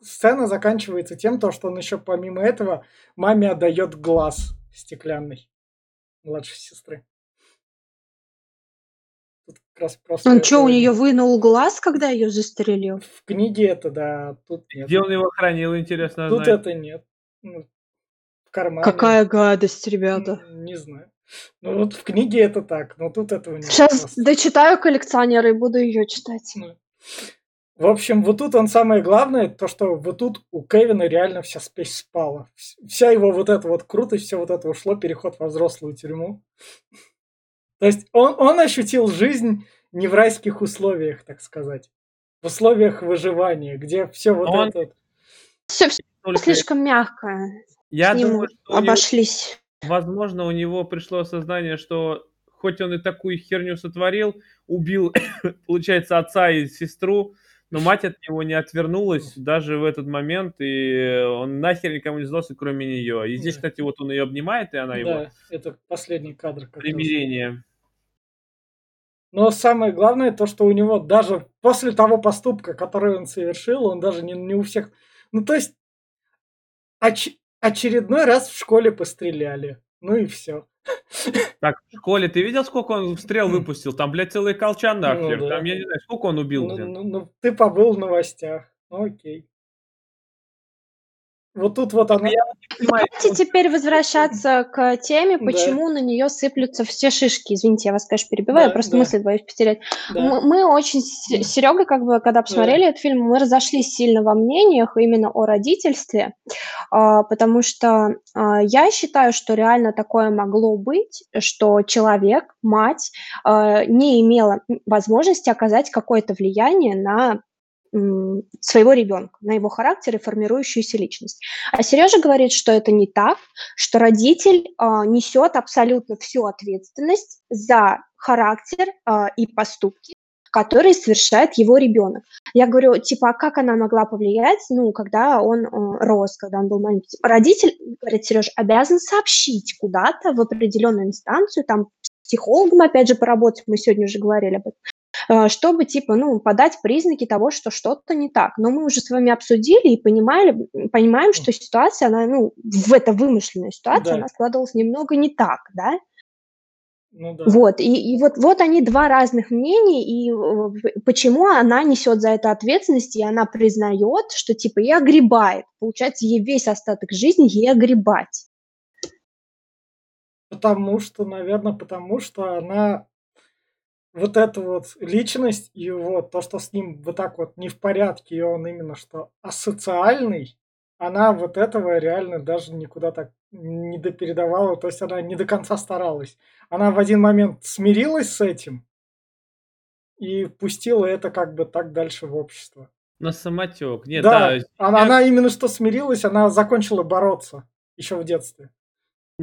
A: сцена заканчивается тем, то, что он еще помимо этого маме отдает глаз стеклянный младшей сестры.
C: Тут как раз просто Он это... что, у нее вынул глаз, когда ее застрелил?
A: В книге это, да, тут
B: нет. Где он его хранил, интересно
A: Тут знать. это нет. Ну,
C: в кармане. Какая гадость, ребята.
A: Не, не знаю. Ну вот в книге это так, но тут этого нет.
C: Сейчас просто. дочитаю коллекционеры и буду ее читать. Ну.
A: В общем, вот тут он самое главное, то, что вот тут у Кевина реально вся спесь спала. Вся его вот эта вот крутость, все вот это ушло, переход во взрослую тюрьму. То есть он, он ощутил жизнь не в райских условиях, так сказать. В условиях выживания, где все вот он... это...
C: Все, все Только... слишком мягко.
B: Я С думаю,
C: что обошлись.
B: Него, возможно, у него пришло осознание, что хоть он и такую херню сотворил, убил, получается, отца и сестру, но мать от него не отвернулась даже в этот момент, и он нахер никому не сдался, кроме нее. И здесь, да. кстати, вот он ее обнимает, и она да, его... Да,
A: это последний кадр.
B: Примирение.
A: Но самое главное то, что у него даже после того поступка, который он совершил, он даже не, не у всех... Ну, то есть оч... очередной раз в школе постреляли. Ну и все.
B: Так, в школе ты видел, сколько он стрел выпустил? Там, блядь, целый колчан нахер. Ну, да. Там, я не знаю, сколько он убил.
A: Ну, ну, ну, ты побыл в новостях. Ну, окей. Вот тут вот она...
C: Давайте теперь возвращаться к теме, почему да. на нее сыплются все шишки. Извините, я вас, конечно, перебиваю, да, просто да. мысль боюсь потерять. Да. Мы, мы очень с Серегой, как бы, когда посмотрели да. этот фильм, мы разошлись сильно во мнениях именно о родительстве, а, потому что а, я считаю, что реально такое могло быть, что человек, мать, а, не имела возможности оказать какое-то влияние на своего ребенка, на его характер и формирующуюся личность. А Сережа говорит, что это не так, что родитель э, несет абсолютно всю ответственность за характер э, и поступки, которые совершает его ребенок. Я говорю, типа, а как она могла повлиять, ну, когда он э, рос, когда он был маленький? Родитель, говорит Сережа, обязан сообщить куда-то в определенную инстанцию, там, психологом, опять же, поработать, мы сегодня уже говорили об этом, чтобы, типа, ну, подать признаки того, что что-то не так. Но мы уже с вами обсудили и понимали, понимаем, что ситуация, она, ну, в эта вымышленная ситуация, да. она складывалась немного не так, да? Ну, да. Вот, и, и вот, вот они два разных мнения, и э, почему она несет за это ответственность, и она признает, что типа и огребает. Получается, ей весь остаток жизни ей огребать.
A: Потому что, наверное, потому что она вот эта вот личность его, то, что с ним вот так вот не в порядке, и он именно что асоциальный, она вот этого реально даже никуда так не допередавала, то есть она не до конца старалась. Она в один момент смирилась с этим и пустила это как бы так дальше в общество.
B: На самотек. Нет,
A: да, да она, я... она именно что смирилась, она закончила бороться еще в детстве.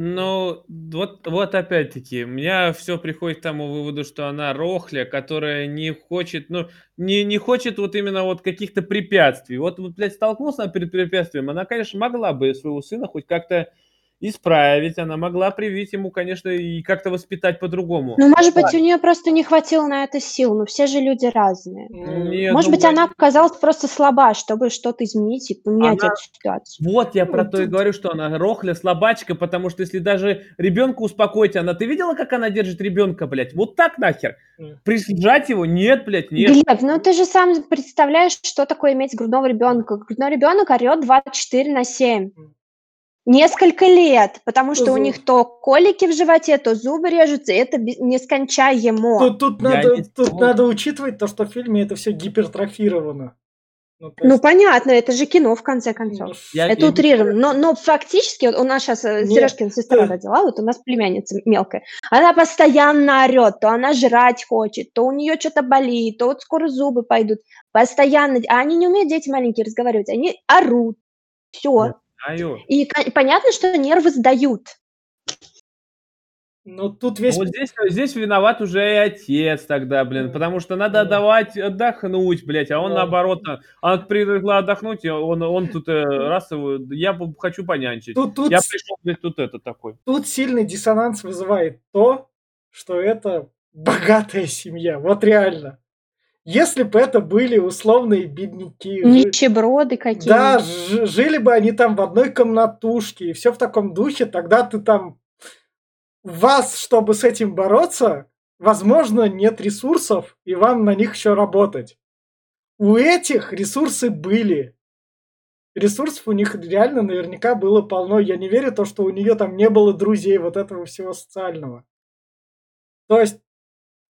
B: Ну, вот, вот опять-таки, у меня все приходит к тому выводу, что она рохля, которая не хочет, ну, не, не хочет вот именно вот каких-то препятствий. Вот, вот, блядь, столкнулся перед препятствием, она, конечно, могла бы своего сына хоть как-то исправить, она могла привить ему, конечно, и как-то воспитать по-другому.
C: Ну, может быть, у нее просто не хватило на это сил, но все же люди разные. Нет, может ну, быть, она оказалась просто слаба, чтобы что-то изменить и поменять она... эту ситуацию.
B: Вот я про то и говорю, что она рохля, слабачка, потому что если даже ребенка успокоить, она, ты видела, как она держит ребенка, блядь? Вот так нахер. Прижать его? Нет, блядь, нет.
C: Глеб, ну ты же сам представляешь, что такое иметь грудного ребенка. Грудной ребенок орет 24 на 7. Несколько лет, потому что у них то колики в животе, то зубы режутся, это нескончаемо.
A: Тут, тут, надо, тут надо учитывать то, что в фильме это все гипертрофировано. Ну,
C: Ну,
A: есть,
C: понятно, это же кино, в конце концов.
A: ну,
B: Я-
C: Это
B: я не
C: утрировано. Но, но фактически, вот у нас сейчас
A: Нет.
C: Сережкина сестра
A: Э.
C: родила, вот у нас племянница мелкая. Она постоянно орет, то она жрать хочет, то у нее что-то болит, то вот скоро зубы пойдут. Постоянно. А они не умеют, дети маленькие, разговаривать. Они орут. Все.
B: Знаю.
C: И понятно, что нервы сдают.
A: ну, тут весь...
B: Вот здесь, здесь виноват уже и отец тогда, блин, потому что надо давать отдохнуть, блядь, а он наоборот, а, она привыкла отдохнуть, и он, он тут э, раз я хочу понянчить.
A: Тут, тут,
B: Я пришел, блядь, тут это такой.
A: тут сильный диссонанс вызывает то, что это богатая семья. Вот реально. Если бы это были условные бедняки,
C: Нищеброды какие
A: да, жили бы они там в одной комнатушке и все в таком духе, тогда ты там вас, чтобы с этим бороться, возможно, нет ресурсов, и вам на них еще работать. У этих ресурсы были. Ресурсов у них реально наверняка было полно. Я не верю в то, что у нее там не было друзей, вот этого всего социального. То есть,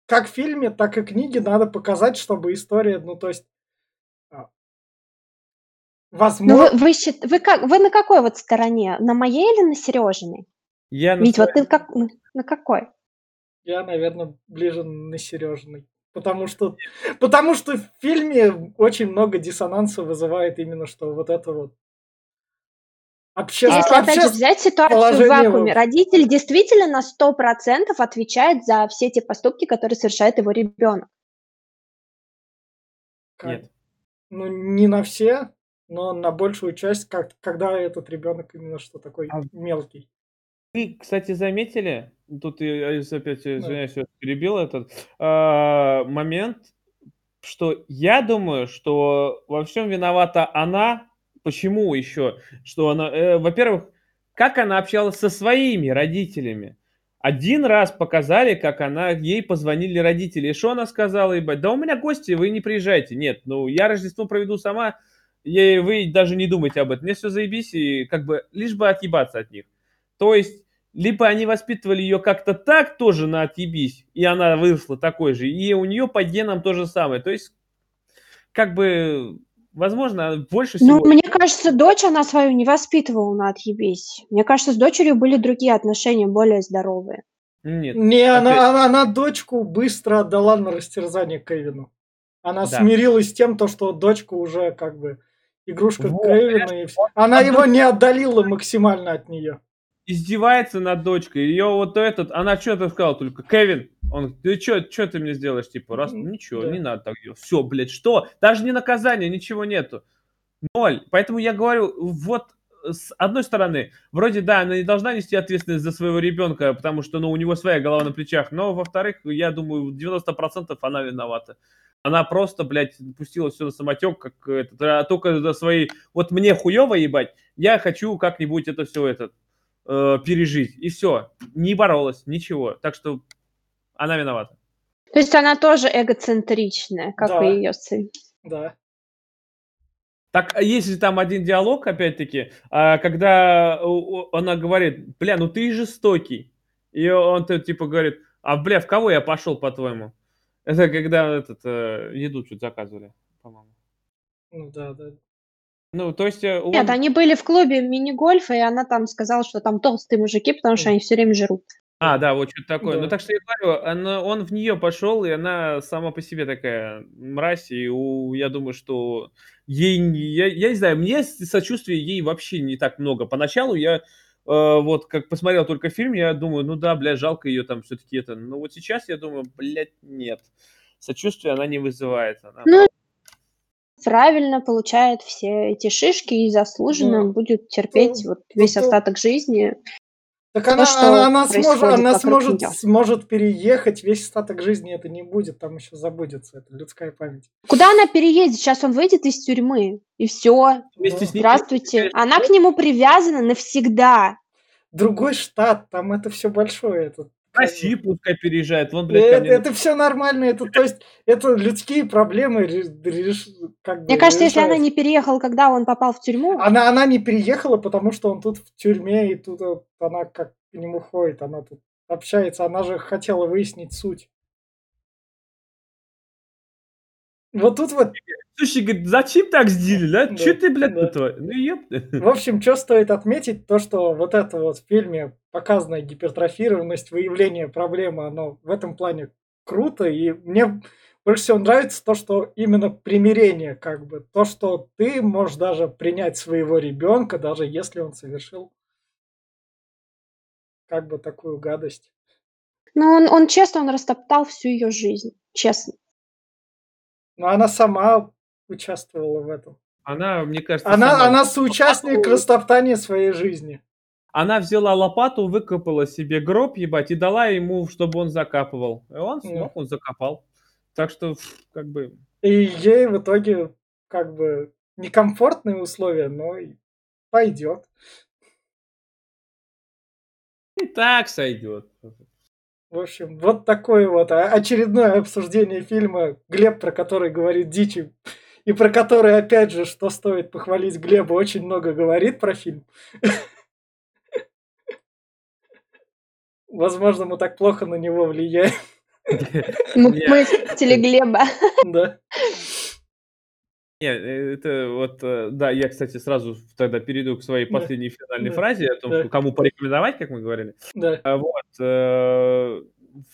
A: как в фильме, так и книге надо показать, чтобы история, ну, то есть, а,
C: Ну,
A: возможно...
C: вы, вы, счит- вы, как, вы на какой вот стороне? На моей или на Сережиной?
B: Я на
C: Вить, вот
B: своей-
C: ты как, на на какой?
A: Я, наверное, ближе на Сережиной. Потому что, потому что в фильме очень много диссонанса вызывает именно что вот это вот обще...
C: Если опять же взять ситуацию в вакууме, родитель действительно на 100% отвечает за все те поступки, которые совершает его ребенок.
A: как-
B: Нет.
A: Ну, не на все, но на большую часть, как, когда этот ребенок именно что такой
B: А-
A: мелкий.
B: Вы, кстати, заметили, тут я я опять
A: Да.
B: извиняюсь, я перебил этот а, момент, что я думаю, что во всем виновата она. Почему еще? Что она, э, во-первых, как она общалась со своими родителями. Один раз показали, как она, ей позвонили родители. И что она сказала, ебать? Да у меня гости, вы не приезжайте. Нет, ну я Рождество проведу сама, и вы даже не думайте об этом. Мне все заебись, и как бы лишь бы отъебаться от них. То есть, либо они воспитывали ее как-то так тоже на отъебись, и она выросла такой же, и у нее по генам то же самое. То есть, как бы, возможно, больше
C: Ну,
B: всего...
C: мне кажется, дочь она свою не воспитывала на отъебись. Мне кажется, с дочерью были другие отношения, более здоровые.
B: Нет.
A: Не,
B: опять-
A: она, она, она дочку быстро отдала на растерзание Кевину. Она
B: Да.
A: смирилась с тем, то, что дочка уже как бы игрушка
B: Вот,
A: Кевина. И. Она его не отдалила максимально от нее.
B: издевается над дочкой. Ее вот этот, она что-то сказала только, Кевин, он, ты что, что ты мне сделаешь, типа, раз, ничего,
A: да.
B: не надо так делать. Все, блядь, что? Даже не наказание, ничего нету. Ноль. Поэтому я говорю, вот с одной стороны, вроде да, она не должна нести ответственность за своего ребенка, потому что, ну, у него своя голова на плечах, но, во-вторых, я думаю, 90% она виновата. Она просто, блядь, пустила все на самотек, как этот, а только за свои... Вот мне хуево ебать, я хочу как-нибудь это все этот, э, пережить. И все. Не боролась, ничего. Так что она виновата.
C: То есть она тоже эгоцентричная, как
A: Да.
C: и ее сын.
A: Да.
B: Так, а есть же там один диалог, опять-таки, а, когда она говорит, бля, ну ты жестокий. И он то типа говорит, а бля, в кого я пошел, по-твоему? Это когда этот, э, еду что-то заказывали, по-моему.
A: Ну да, да.
B: Ну, то есть... э,
C: Нет,
B: он-
C: они были в клубе мини-гольфа, и она там сказала, что там толстые мужики, потому что они все время жрут.
B: А, да, вот что-то такое.
A: Да.
B: Ну, так что я говорю, она, он в нее пошел, и она сама по себе такая мразь, и у- я думаю, что ей, не- я, я не знаю, мне с- сочувствия ей вообще не так много. Поначалу я, э, вот, как посмотрел только фильм, я думаю, ну да, бля, жалко ее там все-таки это. Но вот сейчас я думаю, блядь, нет. Сочувствия она не вызывает. Она...
C: Ну, Правильно получает все эти шишки и заслуженно
A: Ну,
C: будет терпеть
A: ну,
C: вот весь
A: то-
C: остаток жизни.
A: Так она,
C: что
A: она, она сможет, она сможет, сможет переехать, весь остаток жизни это не будет, там еще забудется, это людская память.
C: Куда она переедет? Сейчас он выйдет из тюрьмы, и все.
B: Вместе с ней-
C: Здравствуйте. Она к нему привязана навсегда.
A: Другой штат, там это все большое. Это,
B: В Россию пускай переезжает. Вон, блядь,
A: это, это все нормально, это то есть это людские проблемы, ре- реш- как бы
C: Мне кажется, если она не переехала, когда он попал в тюрьму,
A: Она, она не переехала, потому что он тут в тюрьме, и тут вот она как к нему ходит, она тут общается, она же хотела выяснить суть. Вот тут вот,
B: Слушай, говорит, зачем так сделали, да?
A: Да,
B: Че ты, блядь,
A: да.
B: этого? Ну, ёпта.
A: в общем, что стоит отметить, то, что вот это вот в фильме показанная гипертрофированность, выявление проблемы, оно в этом плане круто, и мне больше всего нравится то, что именно примирение, как бы, то, что ты можешь даже принять своего ребенка, даже если он совершил как бы такую гадость.
C: Ну, он, он честно, он растоптал всю ее жизнь. Честно.
A: Но она сама участвовала в этом.
B: Она, мне кажется,
A: Она,
B: сама
A: она соучастник
B: лопату-
A: растоптания своей жизни.
B: Она взяла лопату, выкопала себе гроб, ебать, и дала ему, чтобы он закапывал. И он смог, он закопал. Так что, как бы,
A: И ей в итоге как бы некомфортные условия, но пойдет.
B: и так сойдет.
A: В общем, вот такое вот очередное обсуждение фильма Глеб, про который говорит дичи, и про который, опять же, что стоит похвалить Глеба, очень много говорит про фильм. Возможно, мы так плохо на него влияем,
C: Мы,
B: Не.
C: мы хотели Глеба.
A: да.
B: Не, э, это вот, э, да, я, кстати, сразу тогда перейду к своей
A: Да.
B: последней финальной
A: Да.
B: фразе о том,
A: Да.
B: что кому порекомендовать, как мы говорили.
A: Да,
B: А Вот, э,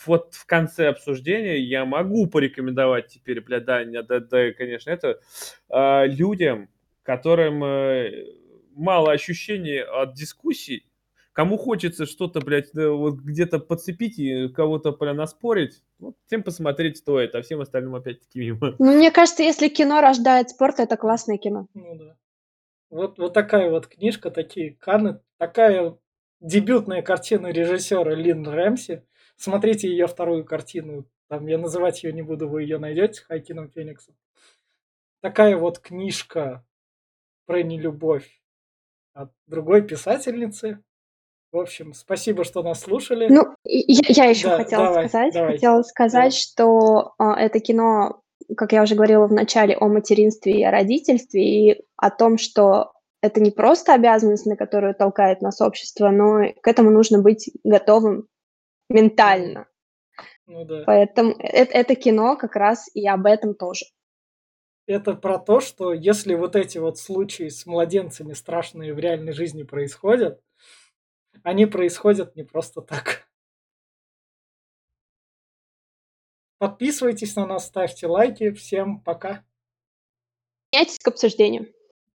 B: вот в конце обсуждения я могу порекомендовать теперь, бля, да, да, да, конечно, это а, людям, которым мало ощущений от дискуссий, кому хочется что-то, блядь, да, вот где-то подцепить и кого-то прям наспорить, вот, тем посмотреть стоит, а всем остальным опять-таки мимо.
C: Ну, мне кажется, если кино рождает спорт, это классное кино.
A: ну да. Вот, вот такая вот книжка, такие каны, такая дебютная картина режиссера Лин Рэмси. Смотрите ее вторую картину. Там я называть ее не буду, вы ее найдете с Хайкином Фениксом. Такая вот книжка про нелюбовь от другой писательницы. В общем, спасибо, что нас слушали.
C: Ну, я, я еще
A: Да,
C: хотела
A: давай,
C: сказать,
A: давай.
C: хотела сказать,
A: Давай.
C: что а, это кино, как я уже говорила в начале, о материнстве и о родительстве, и о том, что это не просто обязанность, на которую толкает нас общество, но к этому нужно быть готовым ментально.
A: Ну да.
C: Поэтому это, это кино как раз и об этом тоже.
A: Это про то, что если вот эти вот случаи с младенцами страшные в реальной жизни происходят, они происходят не просто так. Подписывайтесь на нас, ставьте лайки. Всем пока.
C: Присоединяйтесь к обсуждению.